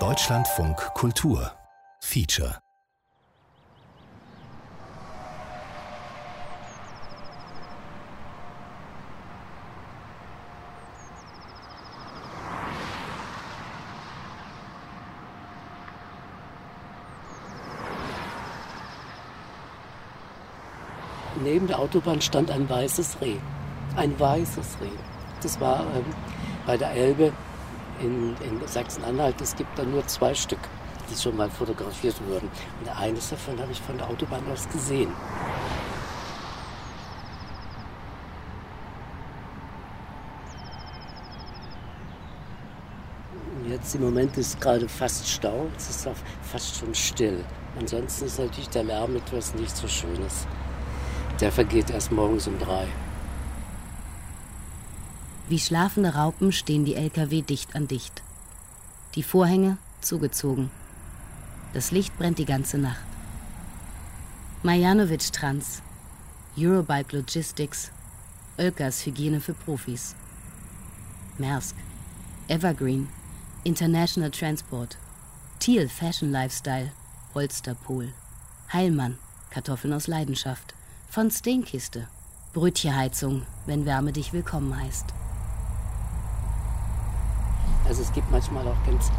Deutschlandfunk Kultur Feature Neben der Autobahn stand ein weißes Reh. Ein weißes Reh. Das war ähm, bei der Elbe in, in Sachsen-Anhalt. Es gibt da nur zwei Stück, die schon mal fotografiert wurden. Und eines davon habe ich von der Autobahn aus gesehen. Jetzt im Moment ist gerade fast Stau, es ist auch fast schon still. Ansonsten ist natürlich der Lärm etwas nicht so Schönes. Der vergeht erst morgens um drei. Wie schlafende Raupen stehen die Lkw dicht an dicht. Die Vorhänge zugezogen. Das Licht brennt die ganze Nacht. Majanovic Trans, Eurobike Logistics, Oelkers Hygiene für Profis. Maersk, Evergreen, International Transport, Thiel Fashion Lifestyle, Holsterpol, Heilmann, Kartoffeln aus Leidenschaft, von Steenkiste, Brötchenheizung, wenn Wärme dich willkommen heißt. Also es gibt manchmal auch ganz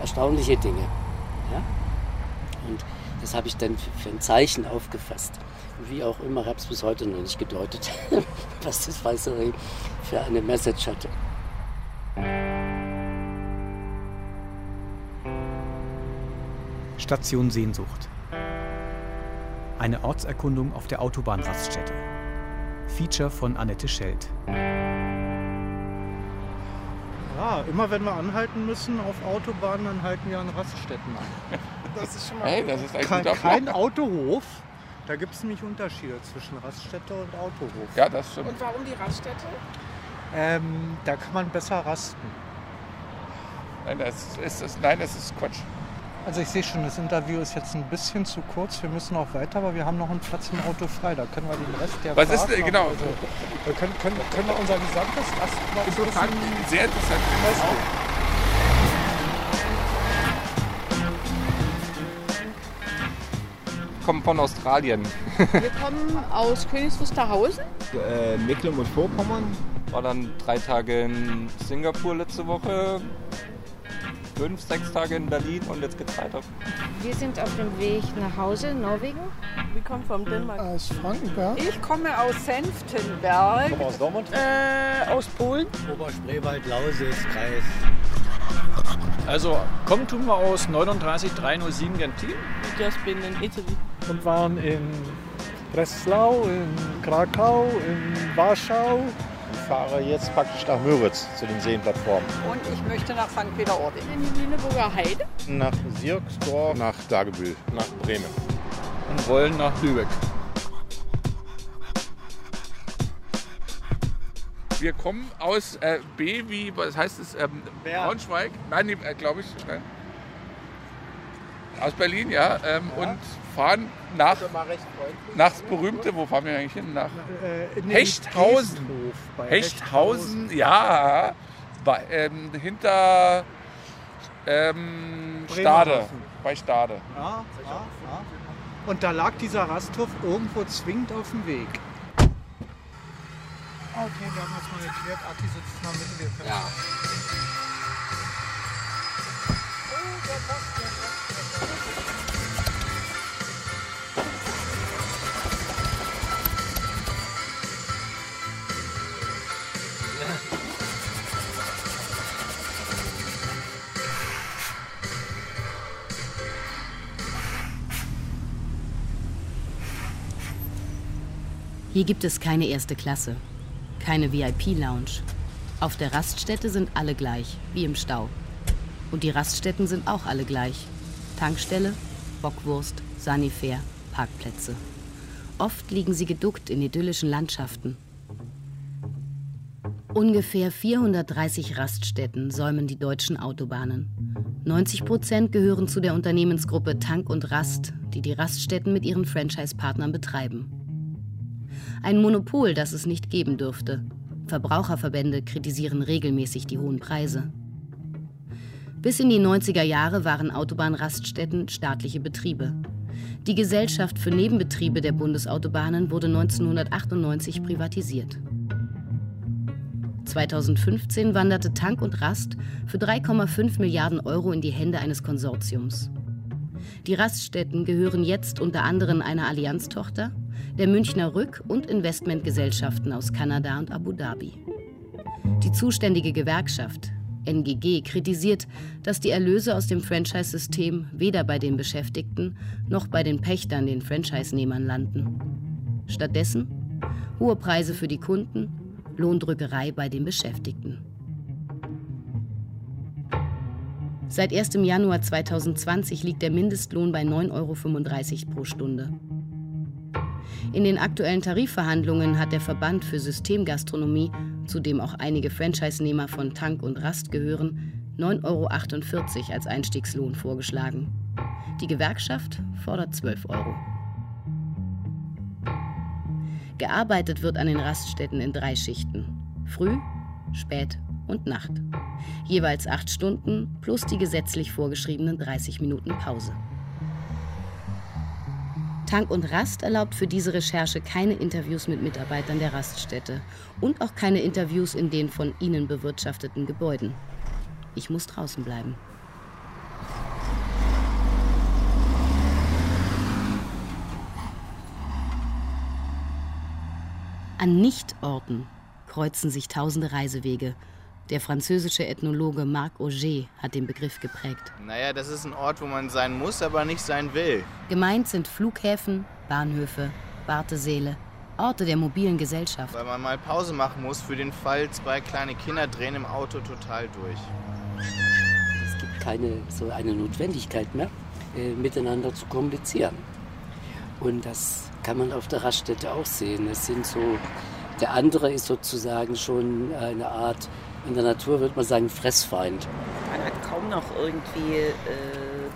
erstaunliche Dinge. Ja? Und das habe ich dann für ein Zeichen aufgefasst. Wie auch immer, habe es bis heute noch nicht gedeutet, was das Weiße Reh für eine Message hatte. Station Sehnsucht. Eine Ortserkundung auf der Autobahnraststätte. Feature von Annette Schelt. Ja, immer wenn wir anhalten müssen auf Autobahnen, dann halten wir an Raststätten an. Das ist schon mal hey, das ist ein kein, kein Autohof. Da gibt es nämlich Unterschiede zwischen Raststätte und Autohof. Ja, das stimmt. Und warum die Raststätte? Ähm, da kann man besser rasten. Nein, das ist, ist, nein, das ist Quatsch. Also ich sehe schon, das Interview ist jetzt ein bisschen zu kurz. Wir müssen auch weiter, aber wir haben noch einen Platz im Auto frei. Da können wir den Rest der Was Fahrt ist denn, genau? Also, wir können, können, können wir unser gesamtes Interessant, sehr interessant. kommen von Australien. Wir kommen aus Königs Wusterhausen. Äh, Mecklenburg-Vorpommern. War dann drei Tage in Singapur letzte Woche, fünf, sechs Tage in Berlin und jetzt geht's weiter. Wir sind auf dem Weg nach Hause, Norwegen. Wir kommen vom Dänemark. Aus Frankenberg. Ich komme aus Senftenberg. Ich komme aus Dortmund. Äh, aus Polen. Oberspreewald, Lausitz, Kreis. Also, kommen tun wir aus 39307 Gentil. Just been in Italy. Und waren in Breslau, in Krakau, in Warschau. Ich fahre jetzt praktisch nach Müritz zu den Seenplattformen. Und ich möchte nach St. Peter-Ording. In die Lüneburger Heide. Nach Sirksdorf, nach Dagebühl, nach Bremen. Und wollen nach Lübeck. Wir kommen aus äh, B wie, was heißt es, ähm, Braunschweig? Nein, äh, glaube ich. Nein. Aus Berlin, ja. Ähm, ja. Und fahren nach, nach das berühmte, wo fahren wir eigentlich hin? Nach Äh, Hechthausen. Hechthausen, ja. Bei, ähm, hinter ähm, Stade. Bei Stade. Ja, ja, ja. Und da lag dieser Rasthof irgendwo zwingend auf dem Weg. Okay, wir haben das mal geklärt. Atti sitzt mal mitten wir können Ja. Hier gibt es keine erste Klasse, keine VIP-Lounge. Auf der Raststätte sind alle gleich, wie im Stau. Und die Raststätten sind auch alle gleich. Tankstelle, Bockwurst, Sanifair, Parkplätze. Oft liegen sie geduckt in idyllischen Landschaften. Ungefähr 430 Raststätten säumen die deutschen Autobahnen. 90 Prozent gehören zu der Unternehmensgruppe Tank und Rast, die die Raststätten mit ihren Franchise-Partnern betreiben. Ein Monopol, das es nicht geben dürfte. Verbraucherverbände kritisieren regelmäßig die hohen Preise. Bis in die 90er Jahre waren Autobahnraststätten staatliche Betriebe. Die Gesellschaft für Nebenbetriebe der Bundesautobahnen wurde 1998 privatisiert. 2015 wanderte Tank und Rast für 3,5 Milliarden Euro in die Hände eines Konsortiums. Die Raststätten gehören jetzt unter anderem einer Allianz-Tochter, der Münchner Rück- und Investmentgesellschaften aus Kanada und Abu Dhabi. Die zuständige Gewerkschaft, NGG, kritisiert, dass die Erlöse aus dem Franchise-System weder bei den Beschäftigten noch bei den Pächtern, den Franchise-Nehmern, landen. Stattdessen hohe Preise für die Kunden, Lohndrückerei bei den Beschäftigten. Seit 1. Januar 2020 liegt der Mindestlohn bei 9,35 Euro pro Stunde. In den aktuellen Tarifverhandlungen hat der Verband für Systemgastronomie, zu dem auch einige Franchise-Nehmer von Tank und Rast gehören, 9,48 Euro als Einstiegslohn vorgeschlagen. Die Gewerkschaft fordert 12 Euro. Gearbeitet wird an den Raststätten in drei Schichten. Früh, spät und Nacht. Jeweils acht Stunden plus die gesetzlich vorgeschriebenen 30 Minuten Pause. Tank und Rast erlaubt für diese Recherche keine Interviews mit Mitarbeitern der Raststätte und auch keine Interviews in den von ihnen bewirtschafteten Gebäuden. Ich muss draußen bleiben. An Nichtorten kreuzen sich tausende Reisewege. Der französische Ethnologe Marc Auger hat den Begriff geprägt. Naja, das ist ein Ort, wo man sein muss, aber nicht sein will. Gemeint sind Flughäfen, Bahnhöfe, Wartesäle, Orte der mobilen Gesellschaft. Weil man mal Pause machen muss für den Fall, zwei kleine Kinder drehen im Auto total durch. Es gibt keine so eine Notwendigkeit mehr, äh, miteinander zu kommunizieren. Und das kann man auf der Raststätte auch sehen. Es sind so, der andere ist sozusagen schon eine Art, in der Natur würde man sagen, Fressfeind. Man hat kaum noch irgendwie äh,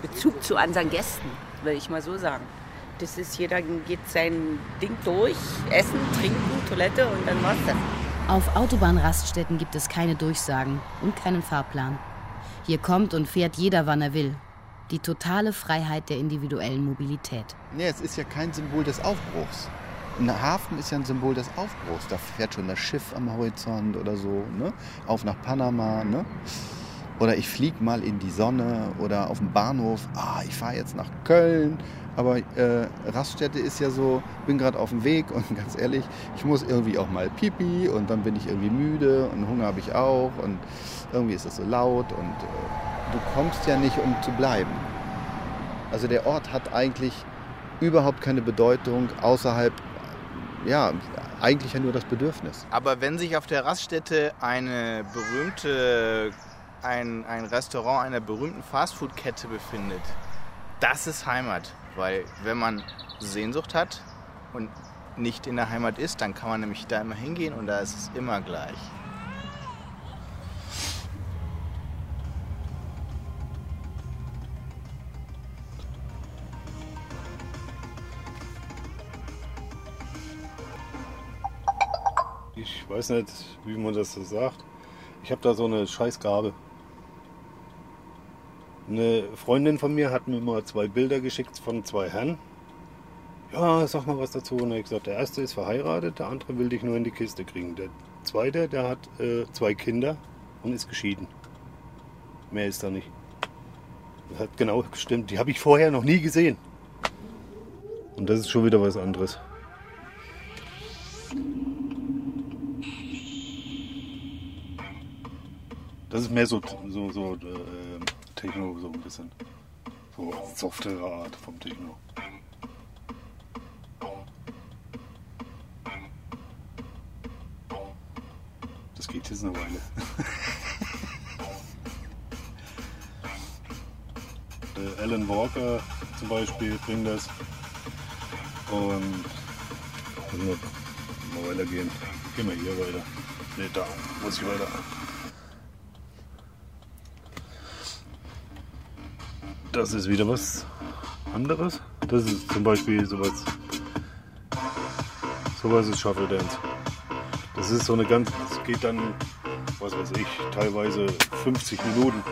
Bezug zu anderen Gästen, will ich mal so sagen. Das ist, jeder geht sein Ding durch, Essen, Trinken, Toilette und dann war's das. Auf Autobahnraststätten gibt es keine Durchsagen und keinen Fahrplan. Hier kommt und fährt jeder, wann er will. Die totale Freiheit der individuellen Mobilität. Nee, es ist ja kein Symbol des Aufbruchs. Ein Hafen ist ja ein Symbol des Aufbruchs. Da fährt schon das Schiff am Horizont oder so, ne? Auf nach Panama, ne? Oder ich fliege mal in die Sonne oder auf dem Bahnhof. Ah, ich fahre jetzt nach Köln. Aber äh, Raststätte ist ja so, bin gerade auf dem Weg und ganz ehrlich, ich muss irgendwie auch mal pipi und dann bin ich irgendwie müde und Hunger habe ich auch und irgendwie ist es so laut und äh, du kommst ja nicht, um zu bleiben. Also der Ort hat eigentlich überhaupt keine Bedeutung außerhalb, ja, eigentlich ja nur das Bedürfnis. Aber wenn sich auf der Raststätte eine berühmte, ein, ein Restaurant einer berühmten Fastfood-Kette befindet, das ist Heimat. Weil wenn man Sehnsucht hat und nicht in der Heimat ist, dann kann man nämlich da immer hingehen und da ist es immer gleich. Weiß nicht, wie man das so sagt. Ich habe da so eine Scheißgabe. Eine Freundin von mir hat mir mal zwei Bilder geschickt von zwei Herren. Ja, sag mal was dazu. Und ich gesagt, der erste ist verheiratet, der andere will dich nur in die Kiste kriegen. Der zweite, der hat äh, zwei Kinder und ist geschieden. Mehr ist da nicht. Das hat genau gestimmt. Die habe ich vorher noch nie gesehen. Und das ist schon wieder was anderes. Das ist mehr so, so, so äh, Techno, so ein bisschen. So softere Art vom Techno. Das geht jetzt eine Weile. Der Alan Walker zum Beispiel bringt das. Und wir mal weitergehen. Gehen wir hier weiter. Ne, da muss ich weiter. Das ist wieder was anderes. Das ist zum Beispiel sowas. Sowas ist Shuffle Dance. Das ist so eine ganz. Es geht dann, was weiß ich, teilweise 50 Minuten.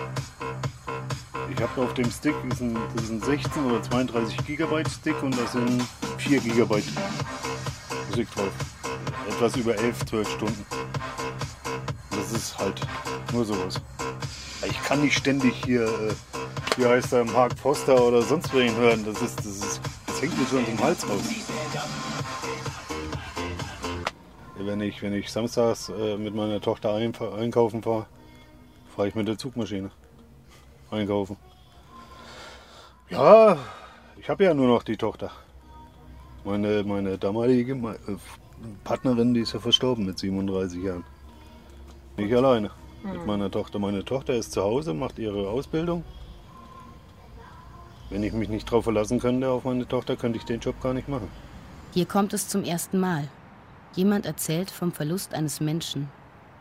Ich habe auf dem Stick, das ist, ein, das ist ein 16 oder 32 Gigabyte Stick und da sind 4 Gigabyte Musik drauf. Etwas über 11, 12 Stunden. Das ist halt nur sowas. Ich kann nicht ständig hier, äh, wie heißt er, Mark Foster oder sonst wen hören. Das, ist, das, ist, das hängt mir schon zum Hals raus. Wenn ich, wenn ich samstags äh, mit meiner Tochter ein, einkaufen fahre, fahre ich mit der Zugmaschine einkaufen. Ja, ich habe ja nur noch die Tochter. Meine, meine damalige äh, Partnerin, die ist ja verstorben mit 37 Jahren. Nicht alleine mit Mhm. meiner Tochter. Meine Tochter ist zu Hause, macht ihre Ausbildung. Wenn ich mich nicht darauf verlassen könnte auf meine Tochter, könnte ich den Job gar nicht machen. Hier kommt es zum ersten Mal. Jemand erzählt vom Verlust eines Menschen,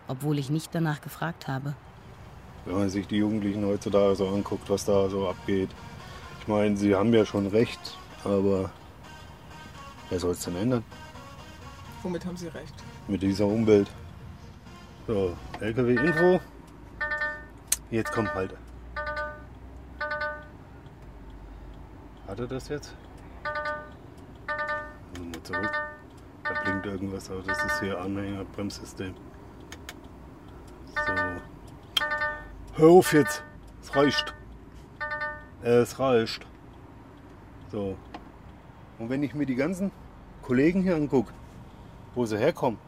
obwohl ich nicht danach gefragt habe. Wenn man sich die Jugendlichen heutzutage so anguckt, was da so abgeht. Ich meine, sie haben ja schon recht, aber wer soll es denn ändern Womit haben Sie recht? mit dieser Umwelt? So, LKW-Info. Jetzt kommt halt. Hat er das jetzt? Nochmal zurück. Da blinkt irgendwas, aber das ist hier Anhänger, Bremssystem. So. Hör auf jetzt! Es reicht. Äh, es reicht. So. Und wenn ich mir die ganzen Kollegen hier angucke, wo sie herkommen,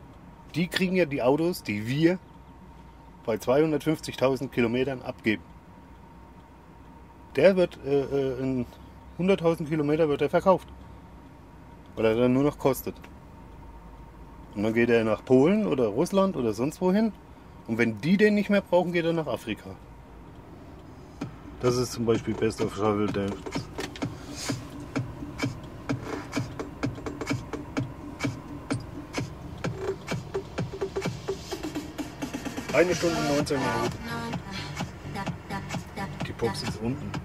die kriegen ja die Autos, die wir bei 250.000 Kilometern abgeben. Der wird äh, äh, in 100.000 Kilometer wird er verkauft. Weil er dann nur noch kostet. Und dann geht er nach Polen oder Russland oder sonst wohin. Und wenn die den nicht mehr brauchen, geht er nach Afrika. Das ist zum Beispiel Best of Shovel Dance. Eine Stunde 19 Minuten. Die Box ist unten.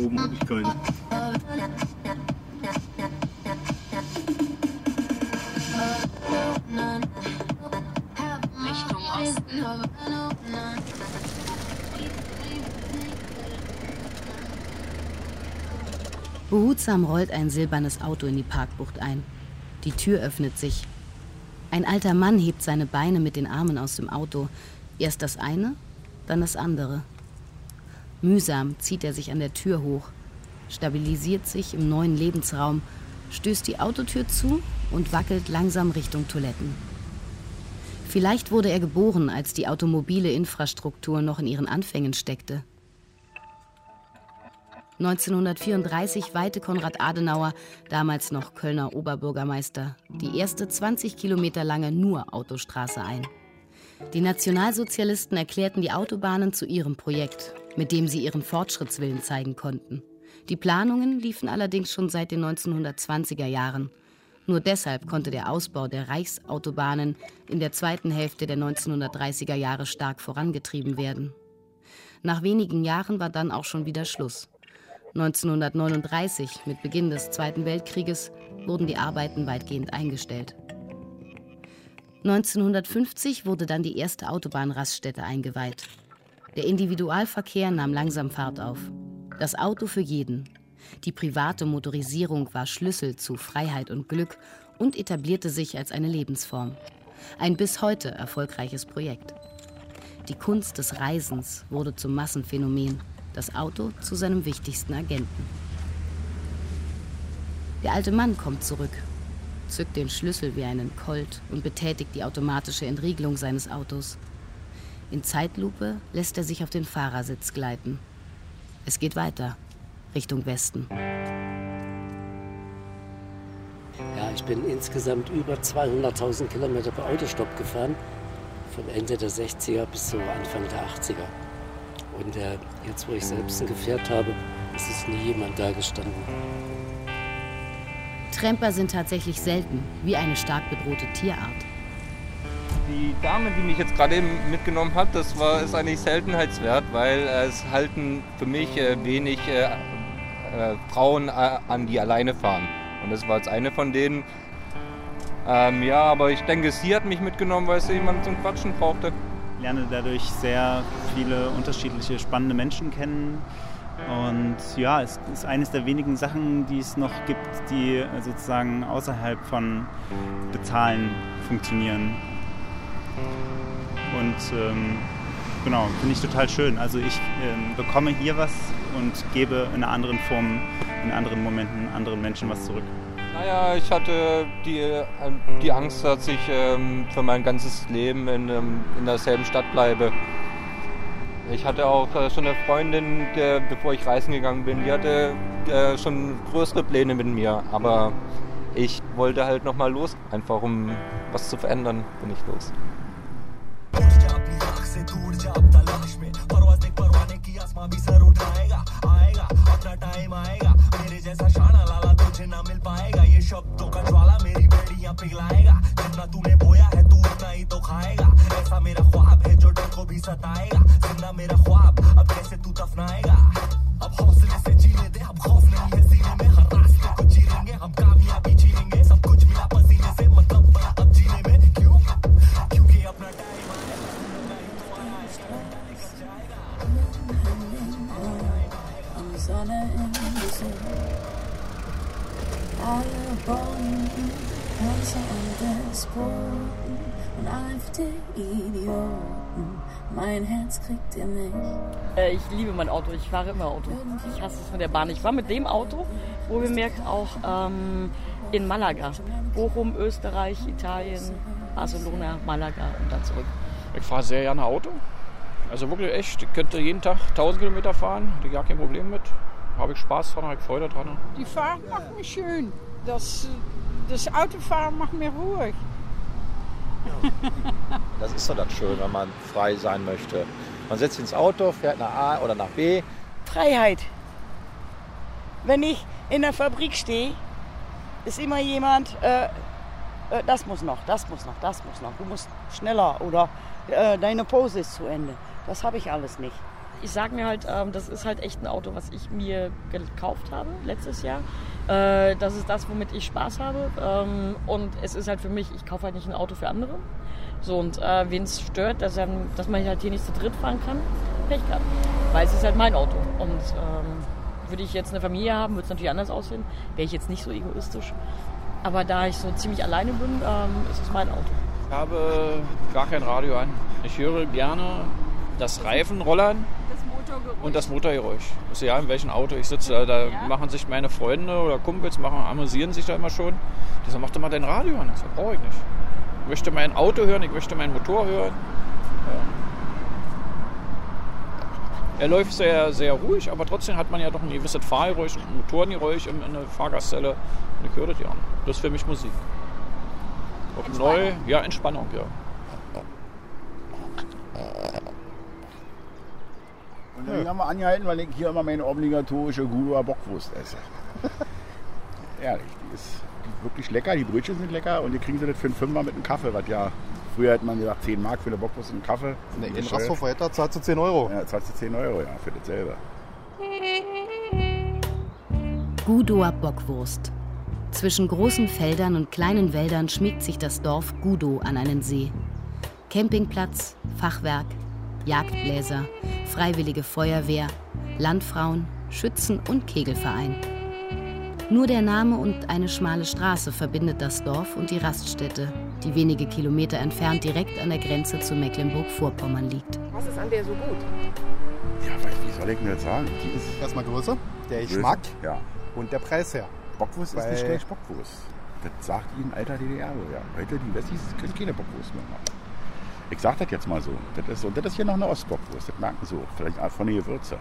Oben habe ich keine. Richtung Osten. Behutsam rollt ein silbernes Auto in die Parkbucht ein. Die Tür öffnet sich. Ein alter Mann hebt seine Beine mit den Armen aus dem Auto. Erst das eine, dann das andere. Mühsam zieht er sich an der Tür hoch, stabilisiert sich im neuen Lebensraum, stößt die Autotür zu und wackelt langsam Richtung Toiletten. Vielleicht wurde er geboren, als die automobile Infrastruktur noch in ihren Anfängen steckte. 1934 weihte Konrad Adenauer, damals noch Kölner Oberbürgermeister, die erste 20 Kilometer lange nur Autostraße ein. Die Nationalsozialisten erklärten die Autobahnen zu ihrem Projekt, mit dem sie ihren Fortschrittswillen zeigen konnten. Die Planungen liefen allerdings schon seit den 1920er Jahren. Nur deshalb konnte der Ausbau der Reichsautobahnen in der zweiten Hälfte der 1930er Jahre stark vorangetrieben werden. Nach wenigen Jahren war dann auch schon wieder Schluss. 1939, mit Beginn des Zweiten Weltkrieges, wurden die Arbeiten weitgehend eingestellt. 1950 wurde dann die erste Autobahnraststätte eingeweiht. Der Individualverkehr nahm langsam Fahrt auf. Das Auto für jeden. Die private Motorisierung war Schlüssel zu Freiheit und Glück und etablierte sich als eine Lebensform. Ein bis heute erfolgreiches Projekt. Die Kunst des Reisens wurde zum Massenphänomen, das Auto zu seinem wichtigsten Agenten. Der alte Mann kommt zurück, zückt den Schlüssel wie einen Colt und betätigt die automatische Entriegelung seines Autos. In Zeitlupe lässt er sich auf den Fahrersitz gleiten. Es geht weiter, Richtung Westen. Ja, ich bin insgesamt über 200.000 Kilometer per Autostopp gefahren, von Ende der 60er bis so Anfang der 80er. Und äh, jetzt, wo ich selbst ein Gefährt habe, ist es nie jemand da gestanden. Tramper sind tatsächlich selten, wie eine stark bedrohte Tierart. Die Dame, die mich jetzt gerade eben mitgenommen hat, das war, ist eigentlich seltenheitswert, weil äh, es halten für mich äh, wenig äh, Frauen an, die alleine fahren. Und das war jetzt eine von denen. Ähm, ja, aber ich denke, sie hat mich mitgenommen, weil sie jemanden zum Quatschen brauchte. lerne dadurch sehr viele unterschiedliche spannende Menschen kennen. Und ja, es ist eines der wenigen Sachen, die es noch gibt, die sozusagen außerhalb von Bezahlen funktionieren. Und ähm, genau, finde ich total schön. Also ich ähm, bekomme hier was und gebe in einer anderen Form, in anderen Momenten anderen Menschen was zurück. Naja, ich hatte die, äh, die Angst, dass ich ähm, für mein ganzes Leben in, ähm, in derselben Stadt bleibe. Ich hatte auch äh, schon eine Freundin, der, bevor ich reisen gegangen bin, die hatte äh, schon größere Pläne mit mir. Aber ich wollte halt nochmal los, einfach um was zu verändern, bin ich los. शब्दों का ज्वाला मेरी बेड़ियां पिघलाएगा जितना तूने बोया है तू ही खाएगा। ऐसा मेरा ख्वाब है जो डर को भी सताएगा। ज़िंदा मेरा ख्वाब अब कैसे तू दफनाएगा? अब हौसले से जीने दे अब खौफ नहीं है सीने में। हर रास्ते को चीरेंगे हम कामयाबी छीनेंगे सब कुछ मिला पसीने से मतलब बड़ा अब जीने में। क्यों? क्योंकि अपना time Alle Bomben, Panzer und Despoten und AfD-Idioten. Mein Herz kriegt ihr nicht. Äh, Ich liebe mein Auto, ich fahre immer Auto. Ich hasse es mit der Bahn. Ich war mit dem Auto, wo bemerkt auch ähm, in Malaga. Bochum, Österreich, Italien, Barcelona, Malaga und dann zurück. Ich fahre sehr gerne Auto. Also wirklich echt, ich könnte jeden Tag 1000 Kilometer fahren, hätte ich gar kein Problem mit. Habe ich Spaß dran, habe ich Freude dran. Die Fahrt macht mich schön. Das, das Autofahren macht mir ruhig. Das ist doch das schön, wenn man frei sein möchte. Man setzt sich ins Auto, fährt nach A oder nach B. Freiheit. Wenn ich in der Fabrik stehe, ist immer jemand, äh, äh, das muss noch, das muss noch, das muss noch. Du musst schneller oder äh, deine Pose ist zu Ende. Das habe ich alles nicht. Ich sage mir halt, ähm, das ist halt echt ein Auto, was ich mir gekauft habe letztes Jahr. Äh, das ist das, womit ich Spaß habe. Ähm, und es ist halt für mich, ich kaufe halt nicht ein Auto für andere. So, und äh, wen es stört, dass, er, dass man halt hier nicht zu dritt fahren kann, Pech gehabt. Weil es ist halt mein Auto. Und ähm, würde ich jetzt eine Familie haben, würde es natürlich anders aussehen. Wäre ich jetzt nicht so egoistisch. Aber da ich so ziemlich alleine bin, ähm, ist es mein Auto. Ich habe gar kein Radio an. Ich höre gerne das Reifenrollern und das Motorgeräusch. Ist ja in welchem Auto ich sitze. Da, da machen sich meine Freunde oder Kumpels, machen, amüsieren sich da immer schon. Die sagen, mach doch mal dein Radio an. Das brauche ich nicht. Ich möchte mein Auto hören, ich möchte meinen Motor hören. Ja. Er läuft sehr, sehr ruhig, aber trotzdem hat man ja doch ein gewisses Fahrgeräusch und ein Motorengeräusch in, in der Fahrgastzelle. Und ich höre das ja. Das ist für mich Musik. Auch neu, ja, Entspannung, ja. Und dann haben wir angehalten, weil ich hier immer meine obligatorische Gula Bockwurst esse. Ehrlich, die ist wirklich lecker, die Brötchen sind lecker und die kriegen sie das für einen Fünfer mit einem Kaffee, was ja früher hätte man gesagt 10 Mark für eine Bockwurst und einen Kaffee. Nee, in Rasthofer hätte zahlst du 10 Euro. Ja, zahlst du 10 Euro, ja, für dasselbe. Gudoer Bockwurst. Zwischen großen Feldern und kleinen Wäldern schmiegt sich das Dorf Gudow an einen See. Campingplatz, Fachwerk, Jagdbläser, Freiwillige Feuerwehr, Landfrauen, Schützen und Kegelverein. Nur der Name und eine schmale Straße verbindet das Dorf und die Raststätte, die wenige Kilometer entfernt direkt an der Grenze zu Mecklenburg-Vorpommern liegt. Was ist an der so gut? Ja, weil, wie soll ich denn das sagen? Die ist Erstmal Größe, der Größe, Geschmack Ja. und der Preis her. Bockwurst ist Weil- nicht gleich Bockwurst. Das sagt ihnen alter DDR so, ja. Heute, die Wessis können keine Bockwurst mehr machen. Ich sag das jetzt mal so. Das ist, so. das ist hier noch eine Ostbockwurst, das merken sie auch. Vielleicht von den Gewürze.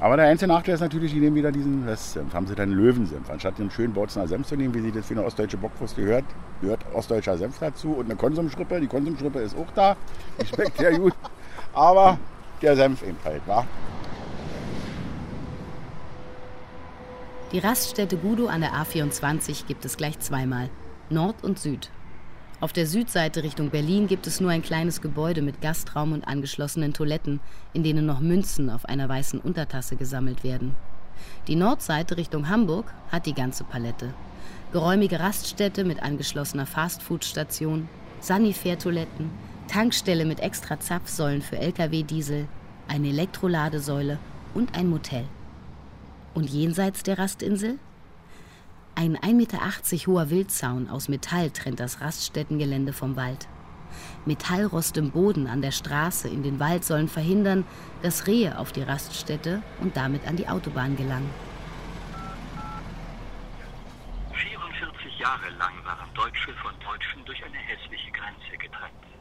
Aber der einzige Nachteil ist natürlich, die nehmen wieder diesen Westsenf. Haben sie dann Löwensenf. Anstatt den schönen Bautzener Senf zu nehmen, wie sie das für eine ostdeutsche Bockwurst gehört, gehört ostdeutscher Senf dazu und eine Konsumschrippe. Die Konsumschrippe ist auch da. Die schmeckt sehr gut. Aber der Senf eben halt, wa? Die Raststätte Gudow an der A24 gibt es gleich zweimal, Nord und Süd. Auf der Südseite Richtung Berlin gibt es nur ein kleines Gebäude mit Gastraum und angeschlossenen Toiletten, in denen noch Münzen auf einer weißen Untertasse gesammelt werden. Die Nordseite Richtung Hamburg hat die ganze Palette. Geräumige Raststätte mit angeschlossener Fastfood-Station, Sanifair-Toiletten, Tankstelle mit extra Zapfsäulen für Lkw-Diesel, eine Elektroladesäule und ein Motel. Und jenseits der Rastinsel? Ein 1,80 Meter hoher Wildzaun aus Metall trennt das Raststättengelände vom Wald. Metallrost im Boden an der Straße in den Wald sollen verhindern, dass Rehe auf die Raststätte und damit an die Autobahn gelangen. 44 Jahre lang waren Deutsche von Deutschen durch eine hässliche Grenze getrennt.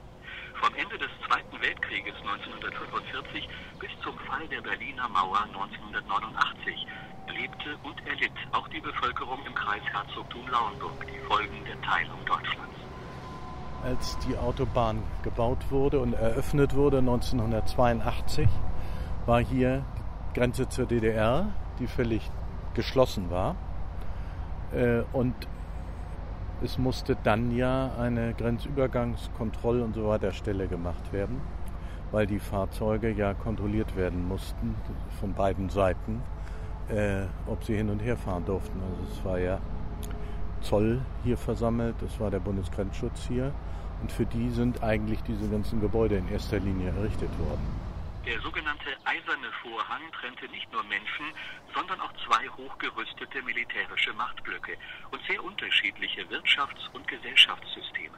Vom Ende des Zweiten Weltkrieges 1945 bis zum Fall der Berliner Mauer 1989 lebte und erlitt auch die Bevölkerung im Kreis Herzogtum Lauenburg die Folgen der Teilung Deutschlands. Als die Autobahn gebaut wurde und eröffnet wurde 1982, war hier die Grenze zur DDR, die völlig geschlossen war. Äh, und es musste dann ja eine Grenzübergangskontroll- und so weiter Stelle gemacht werden, weil die Fahrzeuge ja kontrolliert werden mussten von beiden Seiten, äh, ob sie hin und her fahren durften. Also es war ja Zoll hier versammelt, es war der Bundesgrenzschutz hier und für die sind eigentlich diese ganzen Gebäude in erster Linie errichtet worden. Der sogenannte Eiserne Vorhang trennte nicht nur Menschen, sondern auch zwei hochgerüstete militärische Machtblöcke und sehr unterschiedliche Wirtschafts- und Gesellschaftssysteme.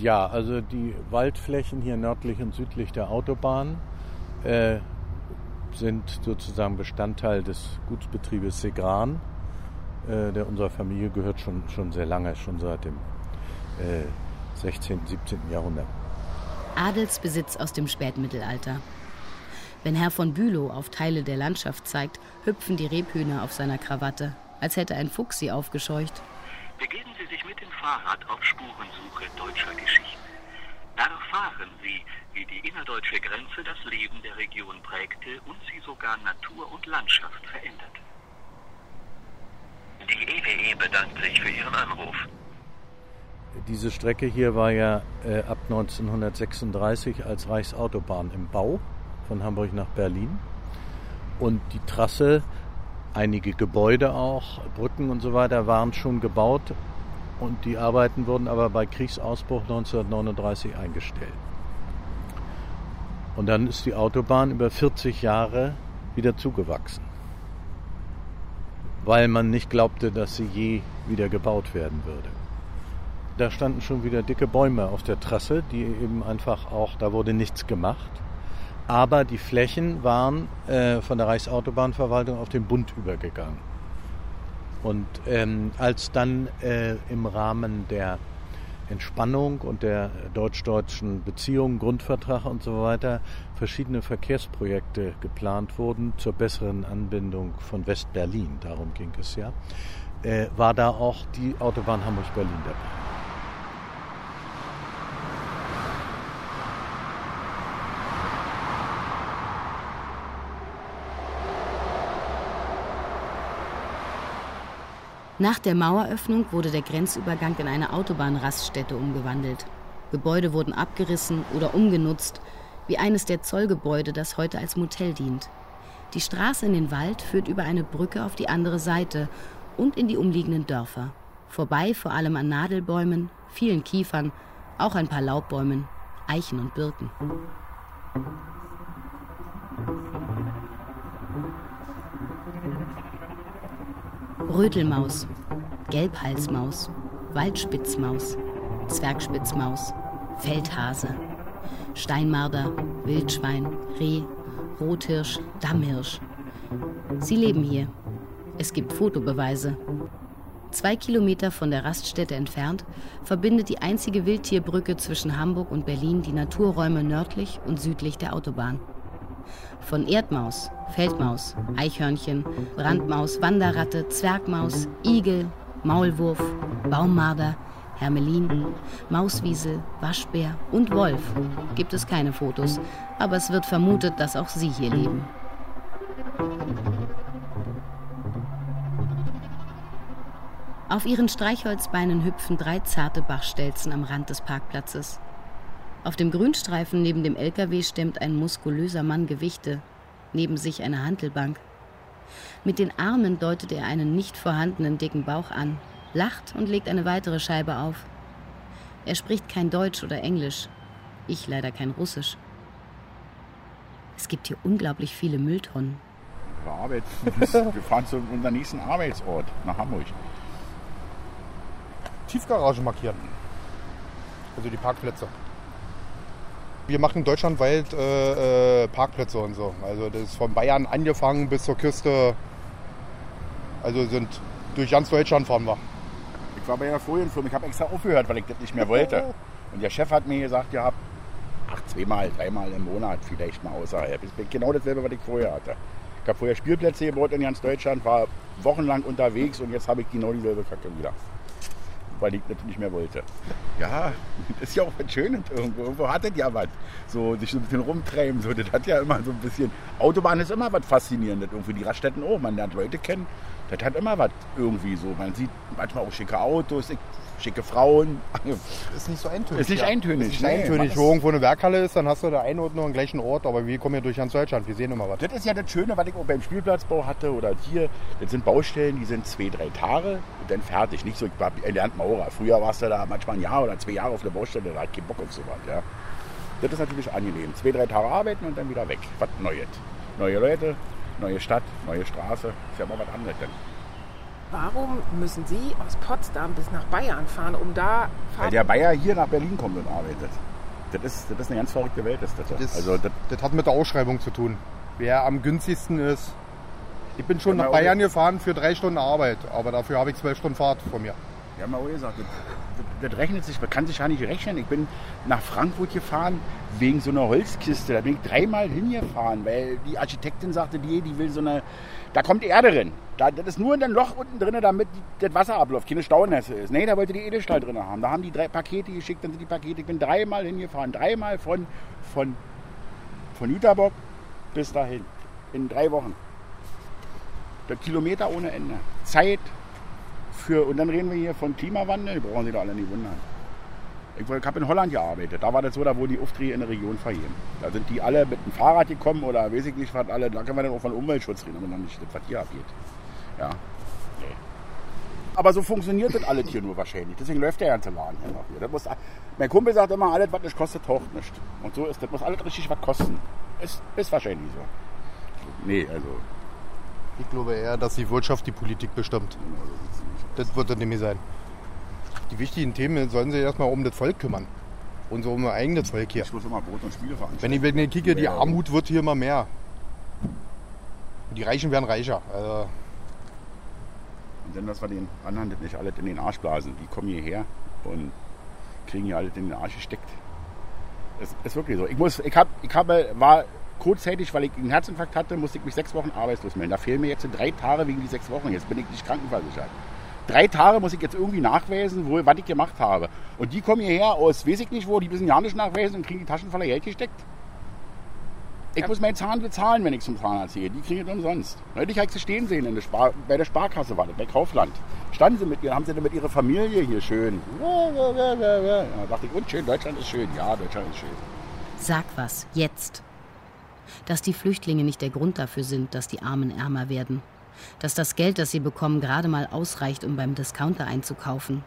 Ja, also die Waldflächen hier nördlich und südlich der Autobahn äh, sind sozusagen Bestandteil des Gutsbetriebes Segran. Äh, der unserer Familie gehört schon, schon sehr lange, schon seit dem äh, 16., 17. Jahrhundert. Adelsbesitz aus dem Spätmittelalter. Wenn Herr von Bülow auf Teile der Landschaft zeigt, hüpfen die Rebhühner auf seiner Krawatte, als hätte ein Fuchs sie aufgescheucht. Begeben Sie sich mit dem Fahrrad auf Spurensuche deutscher Geschichte. Erfahren Sie, wie die innerdeutsche Grenze das Leben der Region prägte und sie sogar Natur und Landschaft veränderte. Die EWE bedankt sich für Ihren Anruf. Diese Strecke hier war ja äh, ab 1936 als Reichsautobahn im Bau von Hamburg nach Berlin. Und die Trasse, einige Gebäude auch, Brücken und so weiter waren schon gebaut und die Arbeiten wurden aber bei Kriegsausbruch 1939 eingestellt. Und dann ist die Autobahn über 40 Jahre wieder zugewachsen, weil man nicht glaubte, dass sie je wieder gebaut werden würde. Da standen schon wieder dicke Bäume auf der Trasse, die eben einfach auch, da wurde nichts gemacht. Aber die Flächen waren äh, von der Reichsautobahnverwaltung auf den Bund übergegangen. Und ähm, als dann äh, im Rahmen der Entspannung und der deutsch-deutschen Beziehungen, Grundvertrag und so weiter, verschiedene Verkehrsprojekte geplant wurden zur besseren Anbindung von West-Berlin, darum ging es ja, äh, war da auch die Autobahn Hamburg-Berlin dabei. Nach der Maueröffnung wurde der Grenzübergang in eine Autobahnraststätte umgewandelt. Gebäude wurden abgerissen oder umgenutzt, wie eines der Zollgebäude, das heute als Motel dient. Die Straße in den Wald führt über eine Brücke auf die andere Seite und in die umliegenden Dörfer. Vorbei vor allem an Nadelbäumen, vielen Kiefern, auch ein paar Laubbäumen, Eichen und Birken. Rötelmaus, Gelbhalsmaus, Waldspitzmaus, Zwergspitzmaus, Feldhase, Steinmarder, Wildschwein, Reh, Rothirsch, Dammhirsch. Sie leben hier. Es gibt Fotobeweise. Zwei Kilometer von der Raststätte entfernt verbindet die einzige Wildtierbrücke zwischen Hamburg und Berlin die Naturräume nördlich und südlich der Autobahn. Von Erdmaus, Feldmaus, Eichhörnchen, Brandmaus, Wanderratte, Zwergmaus, Igel, Maulwurf, Baummarder, Hermelin, Mauswiesel, Waschbär und Wolf gibt es keine Fotos, aber es wird vermutet, dass auch sie hier leben. Auf ihren Streichholzbeinen hüpfen drei zarte Bachstelzen am Rand des Parkplatzes. Auf dem Grünstreifen neben dem LKW stemmt ein muskulöser Mann Gewichte, neben sich eine Hantelbank. Mit den Armen deutet er einen nicht vorhandenen dicken Bauch an, lacht und legt eine weitere Scheibe auf. Er spricht kein Deutsch oder Englisch. Ich leider kein Russisch. Es gibt hier unglaublich viele Mülltonnen. Wir, arbeiten, wir fahren zu unserem nächsten Arbeitsort nach Hamburg. Tiefgarage markieren. Also die Parkplätze. Wir machen deutschlandweit äh, äh, Parkplätze und so. Also das ist von Bayern angefangen bis zur Küste. Also sind durch ganz Deutschland fahren wir. Ich war bei einer Folienfirma, ich habe extra aufgehört, weil ich das nicht mehr wollte. Und der Chef hat mir gesagt, ja, ach, zweimal, dreimal im Monat vielleicht mal außerhalb. Das ist genau dasselbe, was ich vorher hatte. Ich habe vorher Spielplätze gebaut in ganz Deutschland, war wochenlang unterwegs und jetzt habe ich genau dieselbe Kacke wieder. Weil ich das nicht mehr wollte. Ja, das ist ja auch was Schönes irgendwo. Irgendwo hat das ja was. So, sich so ein bisschen rumtreiben. So, das hat ja immer so ein bisschen. Autobahn ist immer was Faszinierendes. Irgendwie die Raststätten auch. Man lernt Leute kennen. Das hat immer was irgendwie so. Man sieht manchmal auch schicke Autos, schicke Frauen. Ist nicht so eintönig. Ist nicht ja. eintönig. Ist nicht Nee, eintönig. Wo irgendwo eine Werkhalle ist, dann hast du da einen Ort nur am gleichen Ort. Aber wir kommen ja durch ganz Deutschland. Wir sehen immer was. Das ist ja das Schöne, was ich auch beim Spielplatzbau hatte oder hier. Das sind Baustellen, die sind zwei, drei Tage und dann fertig. Nicht so, ich war erlernt Maurer. Früher warst du da manchmal ein Jahr oder zwei Jahre auf der Baustelle, da hat keinen Bock auf sowas. Ja. Das ist natürlich angenehm. Zwei, drei Tage arbeiten und dann wieder weg. Was Neues. Neue Leute, neue Stadt, neue Straße. Ist ja mal was anderes dann. Warum müssen Sie aus Potsdam bis nach Bayern fahren, um da Weil der Bayer hier nach Berlin kommt und arbeitet. Das ist, das ist eine ganz verrückte Welt. Ist das. Das, also, das, das hat mit der Ausschreibung zu tun. Wer am günstigsten ist. Ich bin schon nach Bayern gefahren für drei Stunden Arbeit, aber dafür habe ich zwölf Stunden Fahrt von mir. Wir haben ja auch gesagt, das, rechnet sich, man kann sich ja nicht rechnen. Ich bin nach Frankfurt gefahren wegen so einer Holzkiste. Da bin ich dreimal hingefahren, weil die Architektin sagte, die, die will so eine, da kommt Erde drin. Da, das ist nur in ein Loch unten drin, damit das Wasser abläuft, keine Staunässe ist. Nee, da wollte die Edelstahl drin haben. Da haben die drei Pakete geschickt, dann sind die Pakete. Ich bin dreimal hingefahren, dreimal von, von, von Jüterbock bis dahin. In drei Wochen. Der Kilometer ohne Ende. Zeit für, und dann reden wir hier von Klimawandel, brauchen Sie da alle nicht wundern. Ich habe in Holland gearbeitet, da war das so, da wurden die Aufträge in der Region vergeben. Da sind die alle mit dem Fahrrad gekommen oder weiß ich nicht, was alle, da können wir dann auch von Umweltschutz reden, aber noch nicht, das, was hier abgeht. Ja, nee. Aber so funktioniert das alles hier nur wahrscheinlich. Deswegen läuft der ganze Laden hier noch hier. Das muss, mein Kumpel sagt immer, alles, was nicht kostet, taucht nicht. Und so ist das, muss alles richtig was kosten. Ist, ist wahrscheinlich so. Nee, also Ich glaube eher, dass die Wirtschaft die Politik bestimmt. Das wird dann nämlich sein. Die wichtigen Themen sollen sich erstmal um das Volk kümmern. Und so um ihr eigenes Volk hier. Ich muss immer Brot und Spiele veranstalten. Wenn ich, wenn ich kicke, die. Armut wird hier immer mehr. Die Reichen werden reicher. Also, Und dann, dass wir den anderen das nicht alles in den Arsch blasen. Die kommen hierher und kriegen hier alles in den Arsch gesteckt. Es ist wirklich so. Ich, muss, ich, hab, ich habe, war kurzzeitig, weil ich einen Herzinfarkt hatte, musste ich mich sechs Wochen arbeitslos melden. Da fehlen mir jetzt drei Tage wegen die sechs Wochen. Jetzt bin ich nicht krankenversichert. Drei Tage muss ich jetzt irgendwie nachweisen, wo, was ich gemacht habe. Und die kommen hierher aus, weiß ich nicht wo, die müssen ja nicht nachweisen und kriegen die Taschen voller Geld gesteckt. Ich muss meinen Zahn bezahlen, wenn ich zum Zahnarzt gehe. Die kriegen es umsonst. Neulich habe ich sie stehen sehen der Spar bei der Sparkasse, war das, bei Kaufland. Standen sie mit ihr, haben sie dann mit ihrer Familie hier schön. Ja, ja, ja, ja, ja. Da dachte ich, und schön, Deutschland ist schön. Ja, Deutschland ist schön. Sag was, jetzt. Dass die Flüchtlinge nicht der Grund dafür sind, dass die Armen ärmer werden. Dass das Geld, das sie bekommen, gerade mal ausreicht, um beim Discounter einzukaufen.